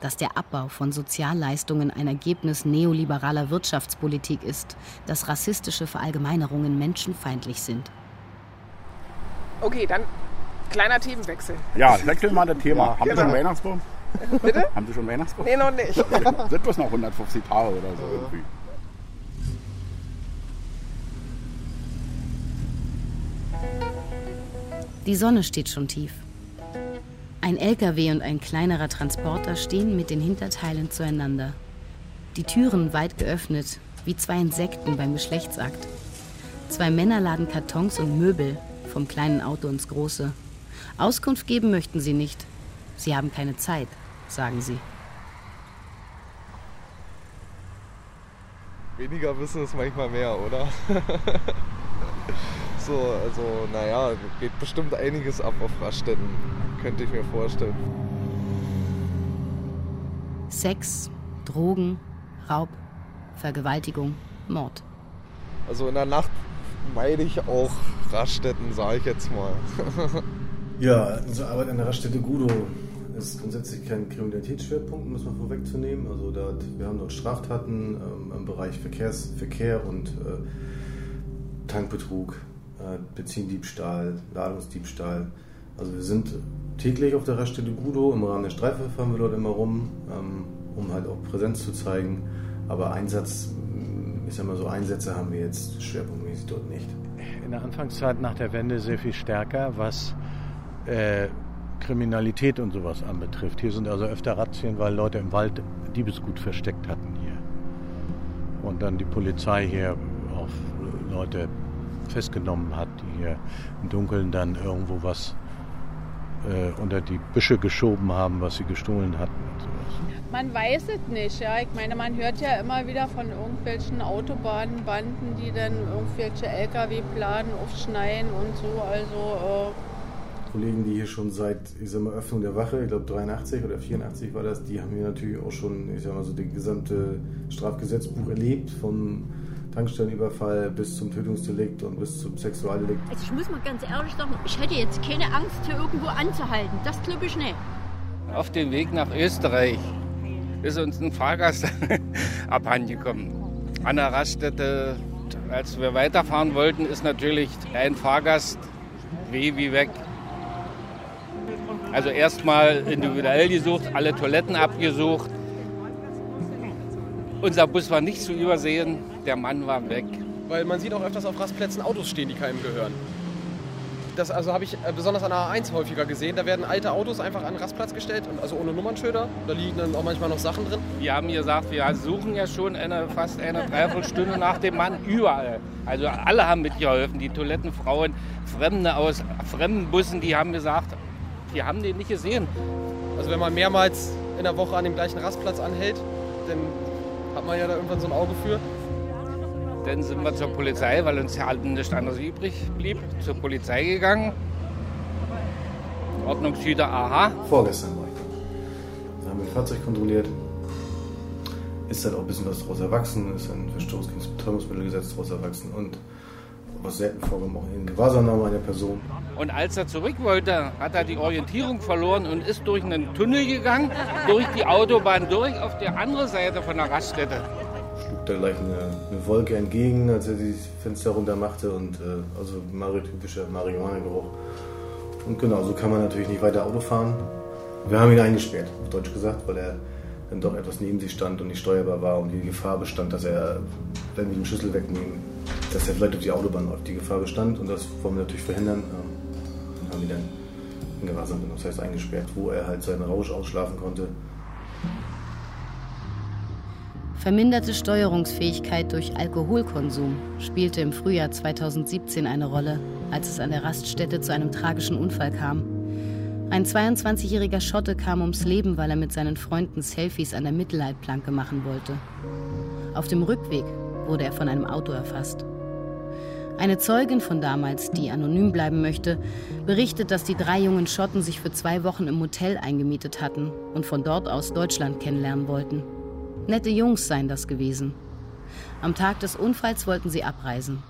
Dass der Abbau von Sozialleistungen ein Ergebnis neoliberaler Wirtschaftspolitik ist. Dass rassistische Verallgemeinerungen menschenfeindlich sind. Okay, dann kleiner Themenwechsel. Ja, wechseln wir mal das Thema. Ja, Haben Sie genau. schon Weihnachtsbaum? Bitte? Haben Sie schon Weihnachtsbaum? Nee, noch nicht. Sind bloß noch 150 Tage oder so irgendwie. Die Sonne steht schon tief. Ein LKW und ein kleinerer Transporter stehen mit den Hinterteilen zueinander. Die Türen weit geöffnet, wie zwei Insekten beim Geschlechtsakt. Zwei Männer laden Kartons und Möbel vom kleinen Auto ins große. Auskunft geben möchten sie nicht. Sie haben keine Zeit, sagen sie. Weniger wissen ist manchmal mehr, oder? so, also, naja, geht bestimmt einiges ab auf Raststätten, könnte ich mir vorstellen. Sex, Drogen, Raub, Vergewaltigung, Mord. Also in der Nacht meide ich auch Raststätten, sage ich jetzt mal. Ja, unsere Arbeit an der Raststätte Gudo ist grundsätzlich kein Kriminalitätsschwerpunkt, muss man vorwegzunehmen. Also da, wir haben dort Straftaten ähm, im Bereich Verkehrs, Verkehr und äh, Tankbetrug, Benzindiebstahl, Ladungsdiebstahl. Also wir sind täglich auf der Raststätte Gudo. Im Rahmen der Streife fahren wir dort immer rum, ähm, um halt auch Präsenz zu zeigen. Aber Einsatz, ich sag mal so, Einsätze haben wir jetzt schwerpunktmäßig dort nicht. In der Anfangszeit nach der Wende sehr viel stärker, was äh, Kriminalität und sowas anbetrifft. Hier sind also öfter Razzien, weil Leute im Wald Diebesgut versteckt hatten hier. Und dann die Polizei hier auch Leute festgenommen hat, die hier im Dunkeln dann irgendwo was äh, unter die Büsche geschoben haben, was sie gestohlen hatten und sowas. Man weiß es nicht, ja. Ich meine, man hört ja immer wieder von irgendwelchen Autobahnbanden, die dann irgendwelche LKW planen, aufschneiden und so. Also äh Kollegen, die hier schon seit, ich sag mal, Öffnung der Wache, ich glaube 83 oder 84 war das, die haben hier natürlich auch schon, ich sag mal so, das gesamte Strafgesetzbuch erlebt, vom Tankstellenüberfall bis zum Tötungsdelikt und bis zum Sexualdelikt. Also ich muss mal ganz ehrlich sagen, ich hätte jetzt keine Angst, hier irgendwo anzuhalten. Das glaube ich nicht. Auf dem Weg nach Österreich ist uns ein Fahrgast abhandengekommen. An der Raststätte, als wir weiterfahren wollten, ist natürlich ein Fahrgast weh wie weg. Also erstmal individuell gesucht, alle Toiletten abgesucht. Unser Bus war nicht zu übersehen, der Mann war weg. Weil man sieht auch öfters auf Rastplätzen Autos stehen, die keinem gehören. Das also habe ich äh, besonders an der A1 häufiger gesehen. Da werden alte Autos einfach an den Rastplatz gestellt, und also ohne Nummernschilder. Da liegen dann auch manchmal noch Sachen drin. Wir haben gesagt, wir suchen ja schon eine, fast eine Dreiviertelstunde nach dem Mann überall. Also alle haben mitgeholfen. Die Toilettenfrauen, Fremde aus fremden Bussen, die haben gesagt, wir haben den nicht gesehen. Also wenn man mehrmals in der Woche an dem gleichen Rastplatz anhält, dann hat man ja da irgendwann so ein Auge für. Dann sind wir zur Polizei, weil uns ja halt nichts anderes übrig blieb. Zur Polizei gegangen. Ordnungshüter, aha. Vorgestern war ich da. Da haben wir ein Fahrzeug kontrolliert. Ist dann auch ein bisschen was daraus erwachsen, ist ein Verstoß gegen das Betäubungsmittelgesetz daraus erwachsen und was selten vorkommt, auch in Gewahrsamnahme einer Person. Und als er zurück wollte, hat er die Orientierung verloren und ist durch einen Tunnel gegangen, durch die Autobahn durch, auf der anderen Seite von der Raststätte. Schlug da gleich eine, eine Wolke entgegen, als er die Fenster runter machte und äh, also typischer Marihuana-Geruch. Und genau, so kann man natürlich nicht weiter Auto fahren. Wir haben ihn eingesperrt, auf Deutsch gesagt, weil er dann doch etwas neben sich stand und nicht steuerbar war und die Gefahr bestand, dass er, wenn wir den Schlüssel wegnehmen, dass er vielleicht auf die Autobahn läuft. Die Gefahr bestand und das wollen wir natürlich verhindern. Und haben ihn dann in Gewahrsam genommen, das heißt eingesperrt, wo er halt seinen Rausch ausschlafen konnte. Verminderte Steuerungsfähigkeit durch Alkoholkonsum spielte im Frühjahr 2017 eine Rolle, als es an der Raststätte zu einem tragischen Unfall kam. Ein 22-jähriger Schotte kam ums Leben, weil er mit seinen Freunden Selfies an der Mittelleitplanke machen wollte. Auf dem Rückweg wurde er von einem Auto erfasst. Eine Zeugin von damals, die anonym bleiben möchte, berichtet, dass die drei jungen Schotten sich für zwei Wochen im Hotel eingemietet hatten und von dort aus Deutschland kennenlernen wollten. Nette Jungs seien das gewesen. Am Tag des Unfalls wollten sie abreisen.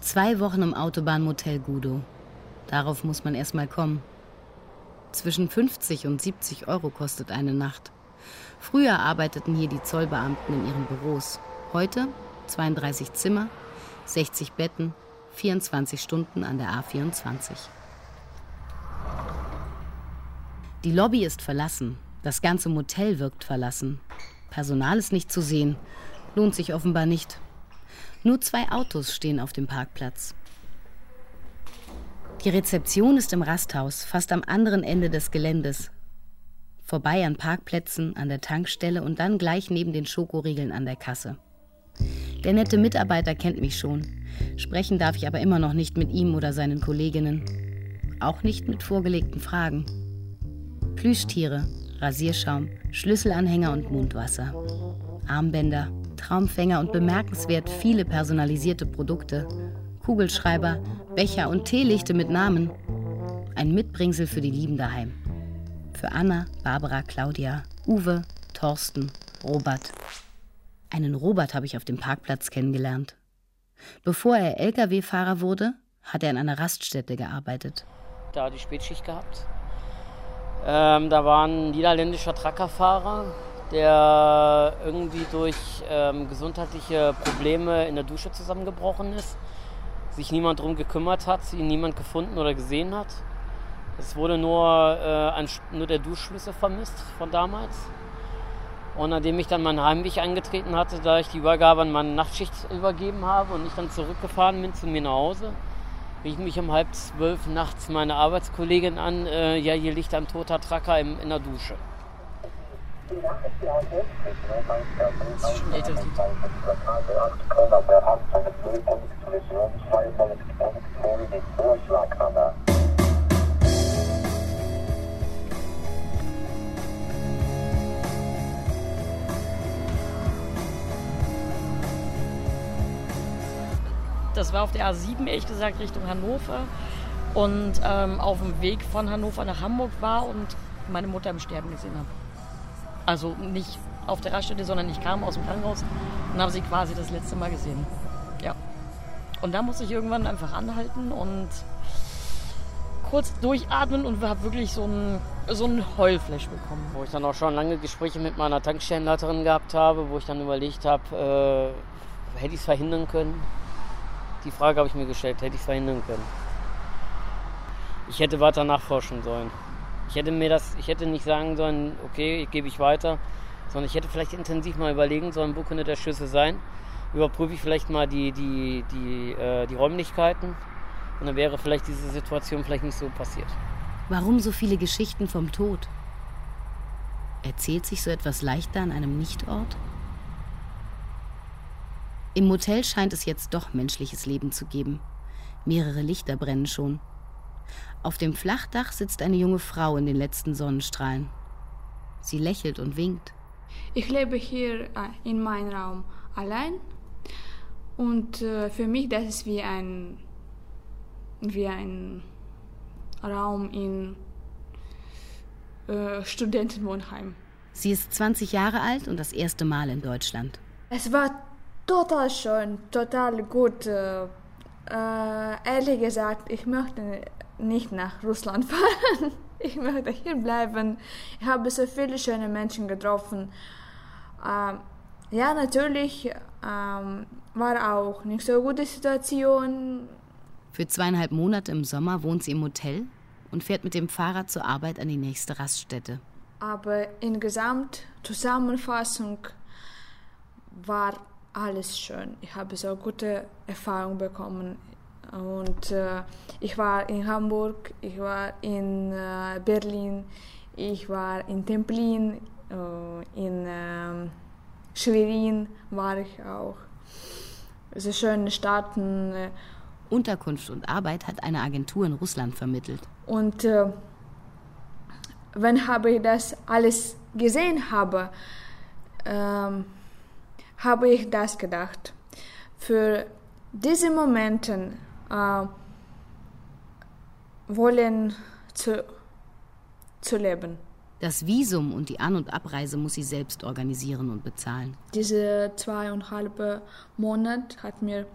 Zwei Wochen im Autobahnmotel Gudo. Darauf muss man erst mal kommen. Zwischen 50 und 70 Euro kostet eine Nacht. Früher arbeiteten hier die Zollbeamten in ihren Büros. Heute 32 Zimmer, 60 Betten, 24 Stunden an der A24. Die Lobby ist verlassen. Das ganze Motel wirkt verlassen. Personal ist nicht zu sehen. Lohnt sich offenbar nicht. Nur zwei Autos stehen auf dem Parkplatz. Die Rezeption ist im Rasthaus, fast am anderen Ende des Geländes. Vorbei an Parkplätzen, an der Tankstelle und dann gleich neben den Schokoriegeln an der Kasse. Der nette Mitarbeiter kennt mich schon. Sprechen darf ich aber immer noch nicht mit ihm oder seinen Kolleginnen. Auch nicht mit vorgelegten Fragen. Plüschtiere, Rasierschaum, Schlüsselanhänger und Mundwasser. Armbänder, Traumfänger und bemerkenswert viele personalisierte Produkte. Kugelschreiber, Becher und Teelichte mit Namen. Ein Mitbringsel für die Lieben daheim. Für Anna, Barbara, Claudia, Uwe, Thorsten, Robert. Einen Robert habe ich auf dem Parkplatz kennengelernt. Bevor er Lkw-Fahrer wurde, hat er in einer Raststätte gearbeitet. da die Spätschicht gehabt. Ähm, da war ein niederländischer Truckerfahrer, der irgendwie durch ähm, gesundheitliche Probleme in der Dusche zusammengebrochen ist, sich niemand darum gekümmert hat, ihn niemand gefunden oder gesehen hat. Es wurde nur, äh, ein, nur der Duschschlüssel vermisst von damals. Und nachdem ich dann meinen Heimweg angetreten hatte, da ich die Übergabe an meine Nachtschicht übergeben habe und ich dann zurückgefahren bin zu mir nach Hause, rief mich um halb zwölf nachts meine Arbeitskollegin an, äh, ja, hier liegt ein toter Tracker im, in der Dusche. Das ist schon Das war auf der A7, ehrlich gesagt, Richtung Hannover. Und ähm, auf dem Weg von Hannover nach Hamburg war und meine Mutter im Sterben gesehen habe. Also nicht auf der Raststätte, sondern ich kam aus dem Krankenhaus und habe sie quasi das letzte Mal gesehen. Ja. Und da musste ich irgendwann einfach anhalten und kurz durchatmen und habe wirklich so ein, so Heulflash bekommen. Wo ich dann auch schon lange Gespräche mit meiner Tankstellenleiterin gehabt habe, wo ich dann überlegt habe, äh, hätte ich es verhindern können? Die Frage habe ich mir gestellt, hätte ich verhindern können? Ich hätte weiter nachforschen sollen. Ich hätte mir das, ich hätte nicht sagen sollen, okay, gebe ich weiter, sondern ich hätte vielleicht intensiv mal überlegen sollen, wo könnte der Schlüssel sein. Überprüfe ich vielleicht mal die, die, die, äh, die Räumlichkeiten und dann wäre vielleicht diese Situation vielleicht nicht so passiert. Warum so viele Geschichten vom Tod? Erzählt sich so etwas leichter an einem Nichtort? Im Motel scheint es jetzt doch menschliches Leben zu geben. Mehrere Lichter brennen schon. Auf dem Flachdach sitzt eine junge Frau in den letzten Sonnenstrahlen. Sie lächelt und winkt. Ich lebe hier äh, in meinem Raum allein und äh, für mich das ist wie ein wie ein Raum in äh, Studentenwohnheim. Sie ist 20 Jahre alt und das erste Mal in Deutschland. Es war total schön, total gut. Äh, äh, ehrlich gesagt, ich möchte nicht nach Russland fahren. Ich möchte hier bleiben. Ich habe so viele schöne Menschen getroffen. Ähm, ja, natürlich ähm, war auch nicht so gute Situation. Für zweieinhalb Monate im Sommer wohnt sie im Hotel und fährt mit dem Fahrrad zur Arbeit an die nächste Raststätte. Aber in Gesamtzusammenfassung war alles schön. Ich habe so gute Erfahrungen bekommen. Und äh, ich war in Hamburg, ich war in äh, Berlin, ich war in Templin, äh, in ähm, Schwerin war ich auch. Ist schöne Staaten. äh, Unterkunft und Arbeit hat eine Agentur in Russland vermittelt. Und äh, wenn habe ich das alles gesehen habe, ähm, habe ich das gedacht. Für diese Momente äh, wollen zu, zu leben. Das Visum und die An- und Abreise muss sie selbst organisieren und bezahlen. Diese zweieinhalb Monate hat mir,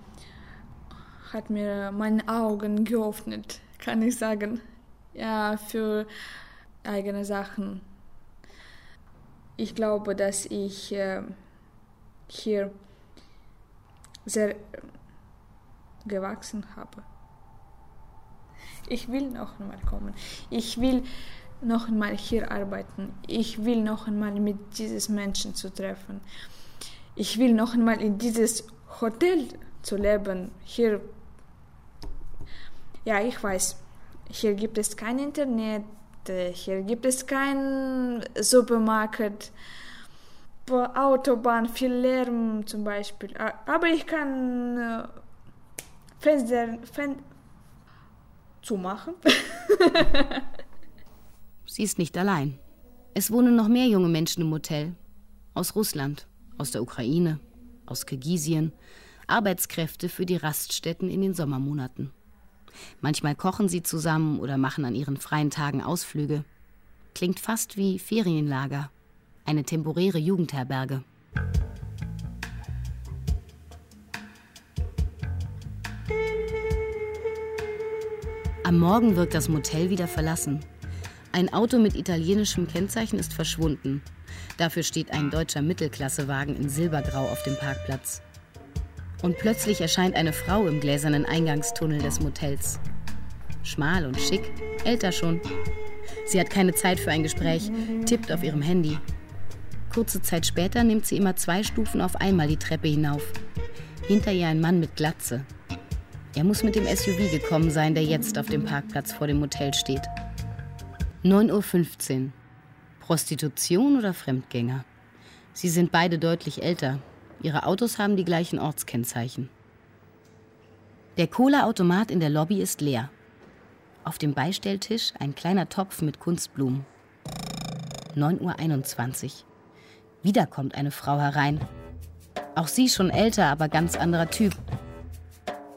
hat mir meine Augen geöffnet, kann ich sagen. Ja, für eigene Sachen. Ich glaube, dass ich äh, hier sehr gewachsen habe. Ich will noch einmal kommen. Ich will noch einmal hier arbeiten. Ich will noch einmal mit diesen Menschen zu treffen. Ich will noch einmal in dieses Hotel zu leben. Hier, ja, ich weiß, hier gibt es kein Internet, äh, hier gibt es keinen Supermarkt, Autobahn, viel Lärm zum Beispiel. Aber ich kann äh, Fenster, Fen zumachen. Sie ist nicht allein. Es wohnen noch mehr junge Menschen im Hotel. Aus Russland, aus der Ukraine, aus Kirgisien. Arbeitskräfte für die Raststätten in den Sommermonaten. Manchmal kochen sie zusammen oder machen an ihren freien Tagen Ausflüge. Klingt fast wie Ferienlager. Eine temporäre Jugendherberge. Am Morgen wirkt das Motel wieder verlassen. Ein Auto mit italienischem Kennzeichen ist verschwunden. Dafür steht ein deutscher Mittelklassewagen in Silbergrau auf dem Parkplatz. Und plötzlich erscheint eine Frau im gläsernen Eingangstunnel des Motels. Schmal und schick, älter schon. Sie hat keine Zeit für ein Gespräch, tippt auf ihrem Handy. Kurze Zeit später nimmt sie immer zwei Stufen auf einmal die Treppe hinauf. Hinter ihr ein Mann mit Glatze. Er muss mit dem SUV gekommen sein, der jetzt auf dem Parkplatz vor dem Motel steht. 9.15 Uhr. Prostitution oder Fremdgänger? Sie sind beide deutlich älter. Ihre Autos haben die gleichen Ortskennzeichen. Der Cola-Automat in der Lobby ist leer. Auf dem Beistelltisch ein kleiner Topf mit Kunstblumen. 9.21 Uhr. Wieder kommt eine Frau herein. Auch sie schon älter, aber ganz anderer Typ.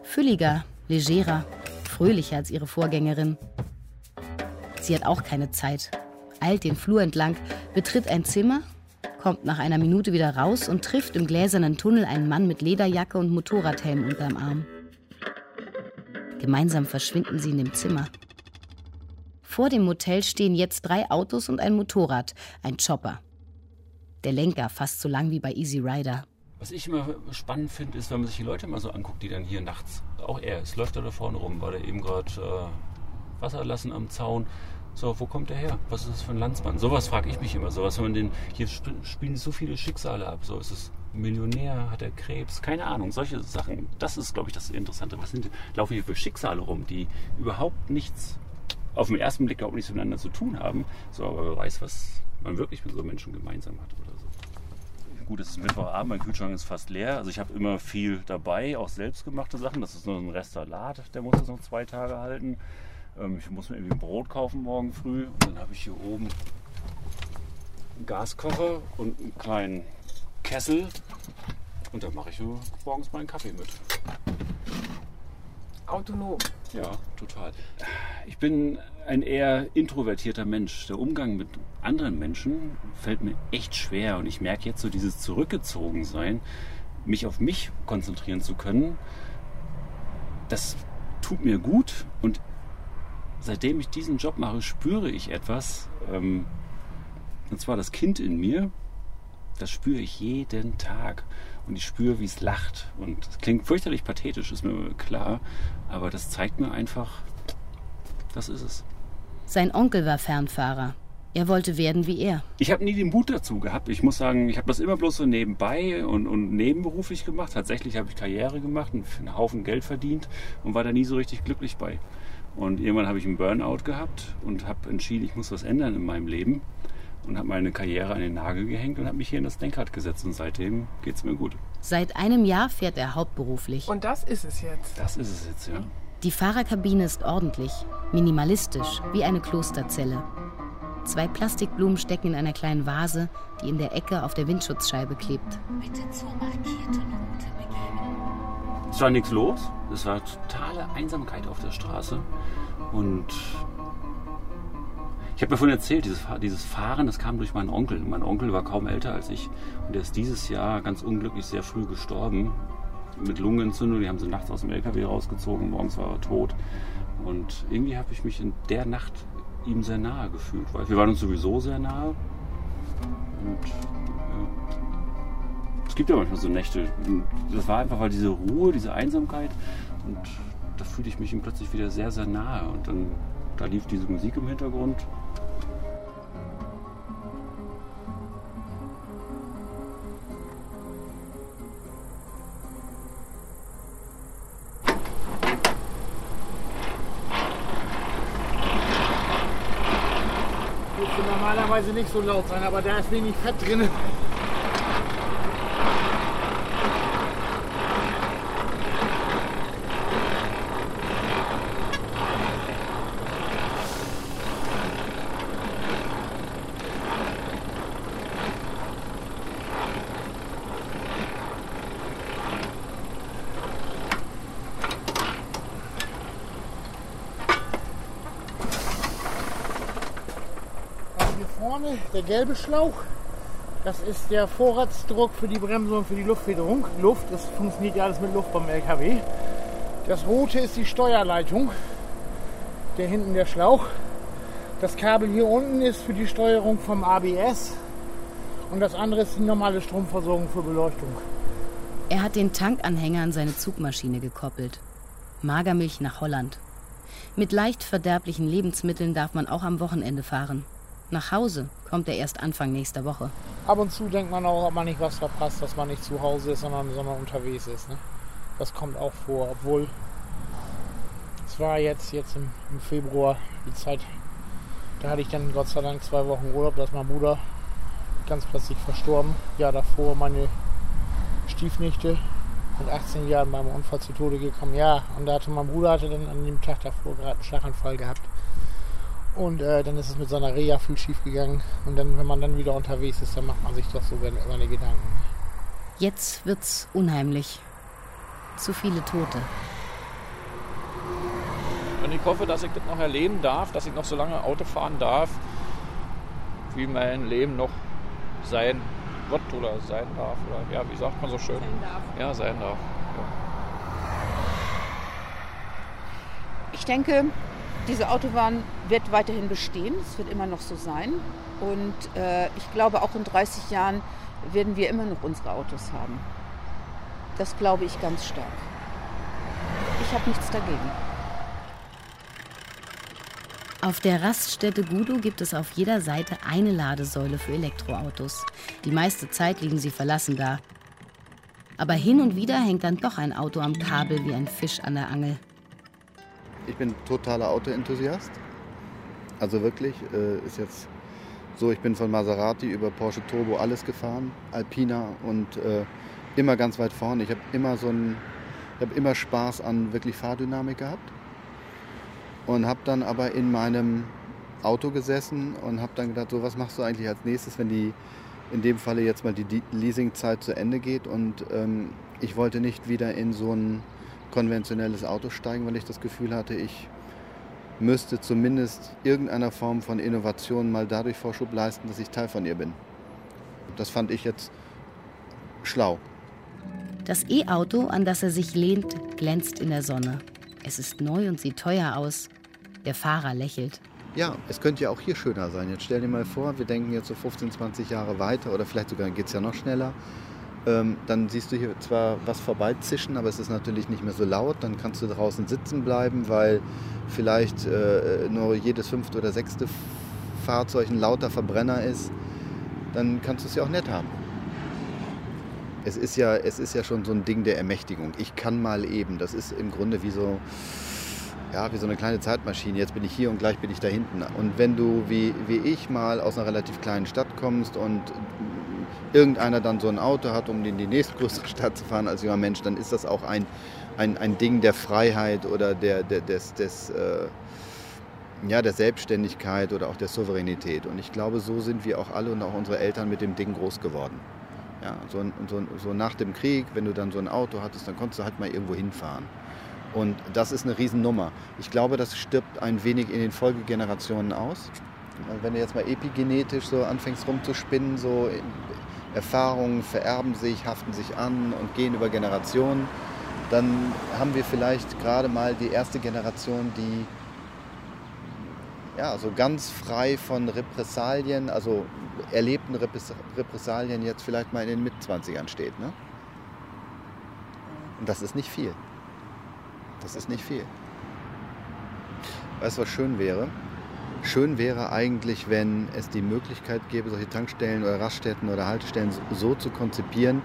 Fülliger, legerer, fröhlicher als ihre Vorgängerin. Sie hat auch keine Zeit, eilt den Flur entlang, betritt ein Zimmer, kommt nach einer Minute wieder raus und trifft im gläsernen Tunnel einen Mann mit Lederjacke und Motorradhelm unterm Arm. Gemeinsam verschwinden sie in dem Zimmer. Vor dem Motel stehen jetzt drei Autos und ein Motorrad, ein Chopper. Der Lenker fast so lang wie bei Easy Rider. Was ich immer spannend finde, ist, wenn man sich die Leute mal so anguckt, die dann hier nachts, auch er, es läuft da vorne rum, weil er eben gerade äh, Wasser lassen am Zaun. So, wo kommt der her? Was ist das für ein Landsmann? Sowas frage ich mich immer. Sowas, wenn man den, hier spielen so viele Schicksale ab. So ist es Millionär, hat er Krebs, keine Ahnung, solche Sachen. Das ist, glaube ich, das Interessante. Was sind, laufen hier für Schicksale rum, die überhaupt nichts, auf den ersten Blick überhaupt nichts miteinander zu tun haben. So, aber wer weiß, was man wirklich mit so Menschen gemeinsam hat. Gut, es ist Mittwochabend, mein Kühlschrank ist fast leer. Also ich habe immer viel dabei, auch selbstgemachte Sachen. Das ist nur ein Restsalat, der muss das noch zwei Tage halten. Ähm, ich muss mir irgendwie ein Brot kaufen morgen früh. Und dann habe ich hier oben einen Gaskocher und einen kleinen Kessel. Und dann mache ich morgens meinen Kaffee mit. Autonom. Ja, total. Ich bin ein eher introvertierter Mensch. Der Umgang mit anderen Menschen fällt mir echt schwer und ich merke jetzt so dieses Zurückgezogensein, mich auf mich konzentrieren zu können, das tut mir gut und seitdem ich diesen Job mache, spüre ich etwas, ähm, und zwar das Kind in mir, das spüre ich jeden Tag und ich spüre, wie es lacht. Und das klingt fürchterlich pathetisch, ist mir klar, aber das zeigt mir einfach, das ist es. Sein Onkel war Fernfahrer. Er wollte werden wie er. Ich habe nie den Mut dazu gehabt. Ich muss sagen, ich habe das immer bloß so nebenbei und, und nebenberuflich gemacht. Tatsächlich habe ich Karriere gemacht und einen Haufen Geld verdient und war da nie so richtig glücklich bei. Und irgendwann habe ich einen Burnout gehabt und habe entschieden, ich muss was ändern in meinem Leben und habe meine Karriere an den Nagel gehängt und habe mich hier in das Denkrad gesetzt und seitdem geht es mir gut. Seit einem Jahr fährt er hauptberuflich. Und das ist es jetzt. Das ist es jetzt, ja. Die Fahrerkabine ist ordentlich, minimalistisch, wie eine Klosterzelle. Zwei Plastikblumen stecken in einer kleinen Vase, die in der Ecke auf der Windschutzscheibe klebt. Bitte zur markierten Route begeben. Es war nichts los. Es war totale Einsamkeit auf der Straße. Und ich habe davon erzählt, dieses, dieses Fahren, das kam durch meinen Onkel. Mein Onkel war kaum älter als ich. Und er ist dieses Jahr ganz unglücklich sehr früh gestorben. Mit Lungenentzündung. Die haben sie nachts aus dem LKW rausgezogen. Morgens war er tot. Und irgendwie habe ich mich in der Nacht ihm sehr nahe gefühlt. Weil wir waren uns sowieso sehr nahe. Und ja. es gibt ja manchmal so Nächte. Das war einfach, weil diese Ruhe, diese Einsamkeit. Und da fühlte ich mich ihm plötzlich wieder sehr, sehr nahe. Und dann da lief diese Musik im Hintergrund. Normalerweise nicht so laut sein, aber da ist wenig Fett drin. Hier vorne der gelbe Schlauch. Das ist der Vorratsdruck für die Bremse und für die Luftfederung. Luft, das funktioniert ja alles mit Luft beim LKW. Das rote ist die Steuerleitung. der hinten der Schlauch. Das Kabel hier unten ist für die Steuerung vom ABS und das andere ist die normale Stromversorgung für Beleuchtung. Er hat den Tankanhänger an seine Zugmaschine gekoppelt. Magermilch nach Holland. Mit leicht verderblichen Lebensmitteln darf man auch am Wochenende fahren. Nach Hause kommt er erst Anfang nächster Woche. Ab und zu denkt man auch, ob man nicht was verpasst, dass man nicht zu Hause ist, sondern, sondern unterwegs ist. Ne? Das kommt auch vor, obwohl es war jetzt, jetzt im, im Februar die Zeit, da hatte ich dann Gott sei Dank zwei Wochen Urlaub, da ist mein Bruder ganz plötzlich verstorben. Ja, davor meine Stiefnichte mit 18 Jahren beim Unfall zu Tode gekommen. Ja, und da hatte mein Bruder hatte dann an dem Tag davor gerade einen Schlaganfall gehabt. Und äh, dann ist es mit seiner Reha viel schief gegangen. Und dann, wenn man dann wieder unterwegs ist, dann macht man sich doch so seine Gedanken. Jetzt wird's unheimlich. Zu viele Tote. Und ich hoffe, dass ich das noch erleben darf, dass ich noch so lange Auto fahren darf, wie mein Leben noch sein wird oder sein darf. Oder ja, wie sagt man so schön? Sein darf. Ja, sein darf. Ja. Ich denke, diese Autobahn wird weiterhin bestehen. Es wird immer noch so sein. Und äh, ich glaube, auch in 30 Jahren werden wir immer noch unsere Autos haben. Das glaube ich ganz stark. Ich habe nichts dagegen. Auf der Raststätte Gudo gibt es auf jeder Seite eine Ladesäule für Elektroautos. Die meiste Zeit liegen sie verlassen da. Aber hin und wieder hängt dann doch ein Auto am Kabel wie ein Fisch an der Angel. Ich bin totaler Autoenthusiast. Also wirklich, äh, ist jetzt so, ich bin von Maserati über Porsche Turbo alles gefahren, Alpina und äh, immer ganz weit vorne. Ich habe immer so ein, ich habe immer Spaß an wirklich Fahrdynamik gehabt und habe dann aber in meinem Auto gesessen und habe dann gedacht, so was machst du eigentlich als nächstes, wenn die in dem Falle jetzt mal die Leasingzeit zu Ende geht und ähm, ich wollte nicht wieder in so ein konventionelles Auto steigen, weil ich das Gefühl hatte, ich müsste zumindest irgendeiner Form von Innovation mal dadurch Vorschub leisten, dass ich Teil von ihr bin. Das fand ich jetzt schlau. Das E-Auto, an das er sich lehnt, glänzt in der Sonne. Es ist neu und sieht teuer aus. Der Fahrer lächelt. Ja, es könnte ja auch hier schöner sein. Jetzt stell dir mal vor, wir denken jetzt so 15, 20 Jahre weiter oder vielleicht sogar geht es ja noch schneller. Ähm, dann siehst du hier zwar was vorbeizischen, aber es ist natürlich nicht mehr so laut. Dann kannst du draußen sitzen bleiben, weil vielleicht äh, nur jedes fünfte oder sechste Fahrzeug ein lauter Verbrenner ist. Dann kannst du es ja auch nett haben. Es ist, ja, es ist ja schon so ein Ding der Ermächtigung. Ich kann mal eben. Das ist im Grunde wie so, ja, wie so eine kleine Zeitmaschine. Jetzt bin ich hier und gleich bin ich da hinten. Und wenn du wie, wie ich mal aus einer relativ kleinen Stadt kommst und irgendeiner dann so ein Auto hat, um in die nächstgrößere Stadt zu fahren als junger Mensch, dann ist das auch ein, ein, ein Ding der Freiheit oder der, der, des, des, äh, ja, der Selbstständigkeit oder auch der Souveränität. Und ich glaube, so sind wir auch alle und auch unsere Eltern mit dem Ding groß geworden. Ja, so, so, so nach dem Krieg, wenn du dann so ein Auto hattest, dann konntest du halt mal irgendwo hinfahren. Und das ist eine Riesennummer. Ich glaube, das stirbt ein wenig in den Folgegenerationen aus. Wenn du jetzt mal epigenetisch so anfängst rumzuspinnen, so Erfahrungen vererben sich, haften sich an und gehen über Generationen, dann haben wir vielleicht gerade mal die erste Generation, die ja, so ganz frei von Repressalien, also erlebten Repressalien jetzt vielleicht mal in den Mitzwanzigern steht. Ne? Und das ist nicht viel. Das ist nicht viel. Weißt du, was schön wäre? Schön wäre eigentlich, wenn es die Möglichkeit gäbe, solche Tankstellen oder Raststätten oder Haltestellen so zu konzipieren,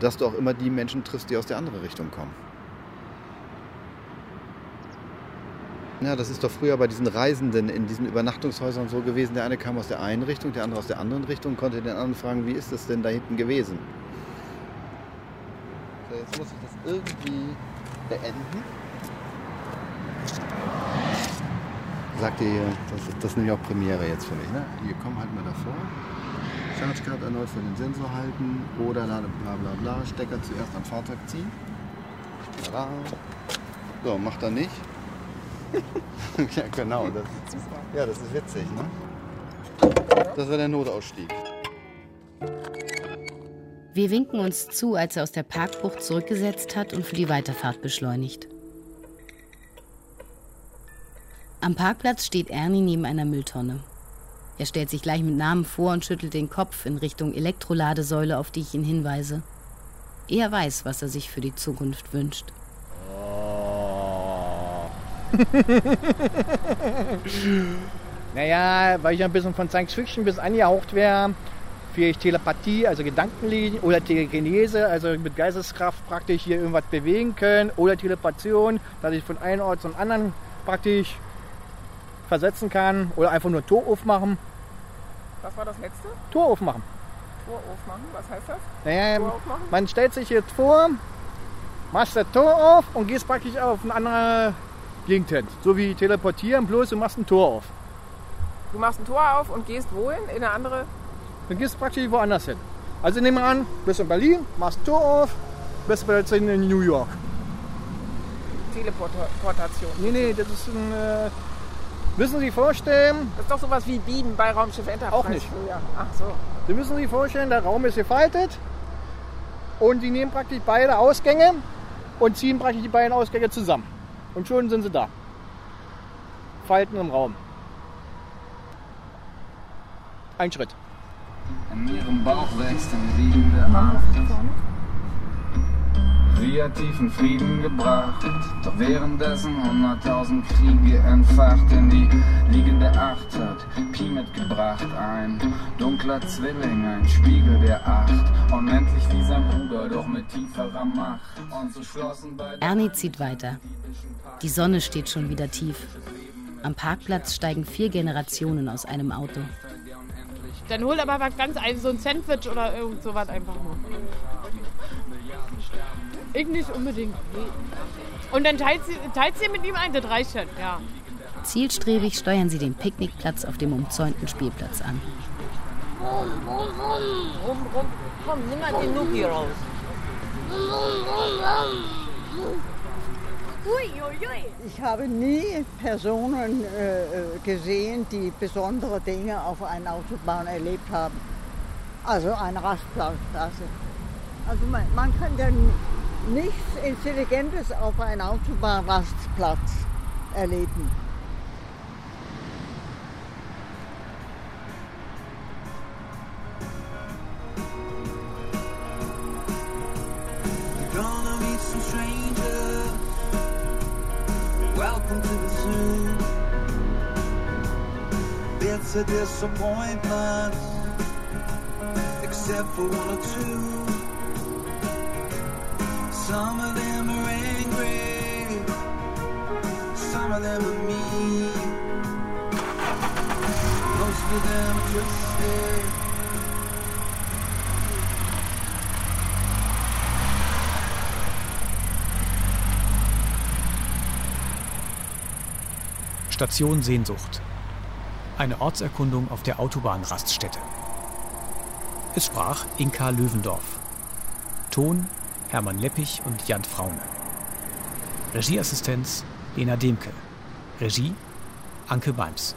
dass du auch immer die Menschen triffst, die aus der anderen Richtung kommen. Ja, das ist doch früher bei diesen Reisenden in diesen Übernachtungshäusern so gewesen. Der eine kam aus der einen Richtung, der andere aus der anderen Richtung und konnte den anderen fragen, wie ist das denn da hinten gewesen? So, jetzt muss ich das irgendwie beenden. Sagt ihr, das ist, das ist nämlich auch Premiere jetzt für mich. Ne? Hier, komm halt mal davor. Chargecard erneut für den Sensor halten oder bla bla bla. Stecker zuerst am Fahrzeug ziehen. Tada. So, macht er nicht. ja, genau. Das, ja, das ist witzig, ne? Das war der Notausstieg. Wir winken uns zu, als er aus der Parkbucht zurückgesetzt hat und für die Weiterfahrt beschleunigt. Am Parkplatz steht Ernie neben einer Mülltonne. Er stellt sich gleich mit Namen vor und schüttelt den Kopf in Richtung Elektroladesäule, auf die ich ihn hinweise. Er weiß, was er sich für die Zukunft wünscht. naja, weil ich ein bisschen von Science Fiction bis angehaucht wäre, vielleicht Telepathie, also Gedankenlinien oder Telekinese, also mit Geisteskraft praktisch hier irgendwas bewegen können oder Telepation, dass ich von einem Ort zum anderen praktisch versetzen kann oder einfach nur Tor aufmachen. Was war das letzte? Tor aufmachen. Tor aufmachen, was heißt das? Naja, Tor aufmachen? man stellt sich jetzt vor, machst das Tor auf und gehst praktisch auf eine andere Gegend hin. So wie teleportieren, bloß du machst ein Tor auf. Du machst ein Tor auf und gehst wohin? In eine andere? Dann gehst du praktisch woanders hin. Also nehmen wir an, bist in Berlin, machst ein Tor auf, bist jetzt in New York. Teleportation. Nee, nee, das ist ein. Müssen Sie sich vorstellen. Das ist doch sowas wie Beamen bei Raumschiff Enterprise. Auch nicht. Ach so. Sie müssen sich vorstellen, der Raum ist gefaltet und die nehmen praktisch beide Ausgänge und ziehen praktisch die beiden Ausgänge zusammen. Und schon sind sie da. Falten im Raum. Ein Schritt. In ihrem Bauch wächst ein liegende Acht. Sie hat tiefen Frieden gebracht, doch währenddessen hunderttausend Kriege entfacht. In die liegende Acht hat Pi mitgebracht, ein dunkler Zwilling, ein Spiegel der Acht. Unendlich wie sein Bruder, doch mit tieferer Macht. Und so schlossen beide Ernie zieht weiter. Die Sonne steht schon wieder tief. Am Parkplatz steigen vier Generationen aus einem Auto. Dann hol aber was ganz ein, so ein Sandwich oder irgend sowas einfach nur. Ich nicht unbedingt. Und dann teilt sie, teilt sie mit ihm ein, das reicht halt, ja. Zielstrebig steuern sie den Picknickplatz auf dem umzäunten Spielplatz an. Rum, rum, rum. Rum, rum. Komm, nimm mal den Nuki raus. Ich habe nie Personen äh, gesehen, die besondere Dinge auf einer Autobahn erlebt haben. Also eine Rastplatz. Also man, man kann ja nichts Intelligentes auf einem Autobahnrastplatz erleben. It's except for one or two. Some of them are angry, some of them are mean. Most of them are twisted. Station Sehnsucht. Eine Ortserkundung auf der Autobahnraststätte. Es sprach Inka Löwendorf. Ton Hermann Leppich und Jan Fraune. Regieassistenz Lena Demke. Regie Anke Balms.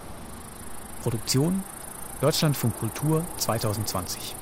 Produktion Deutschlandfunk Kultur 2020.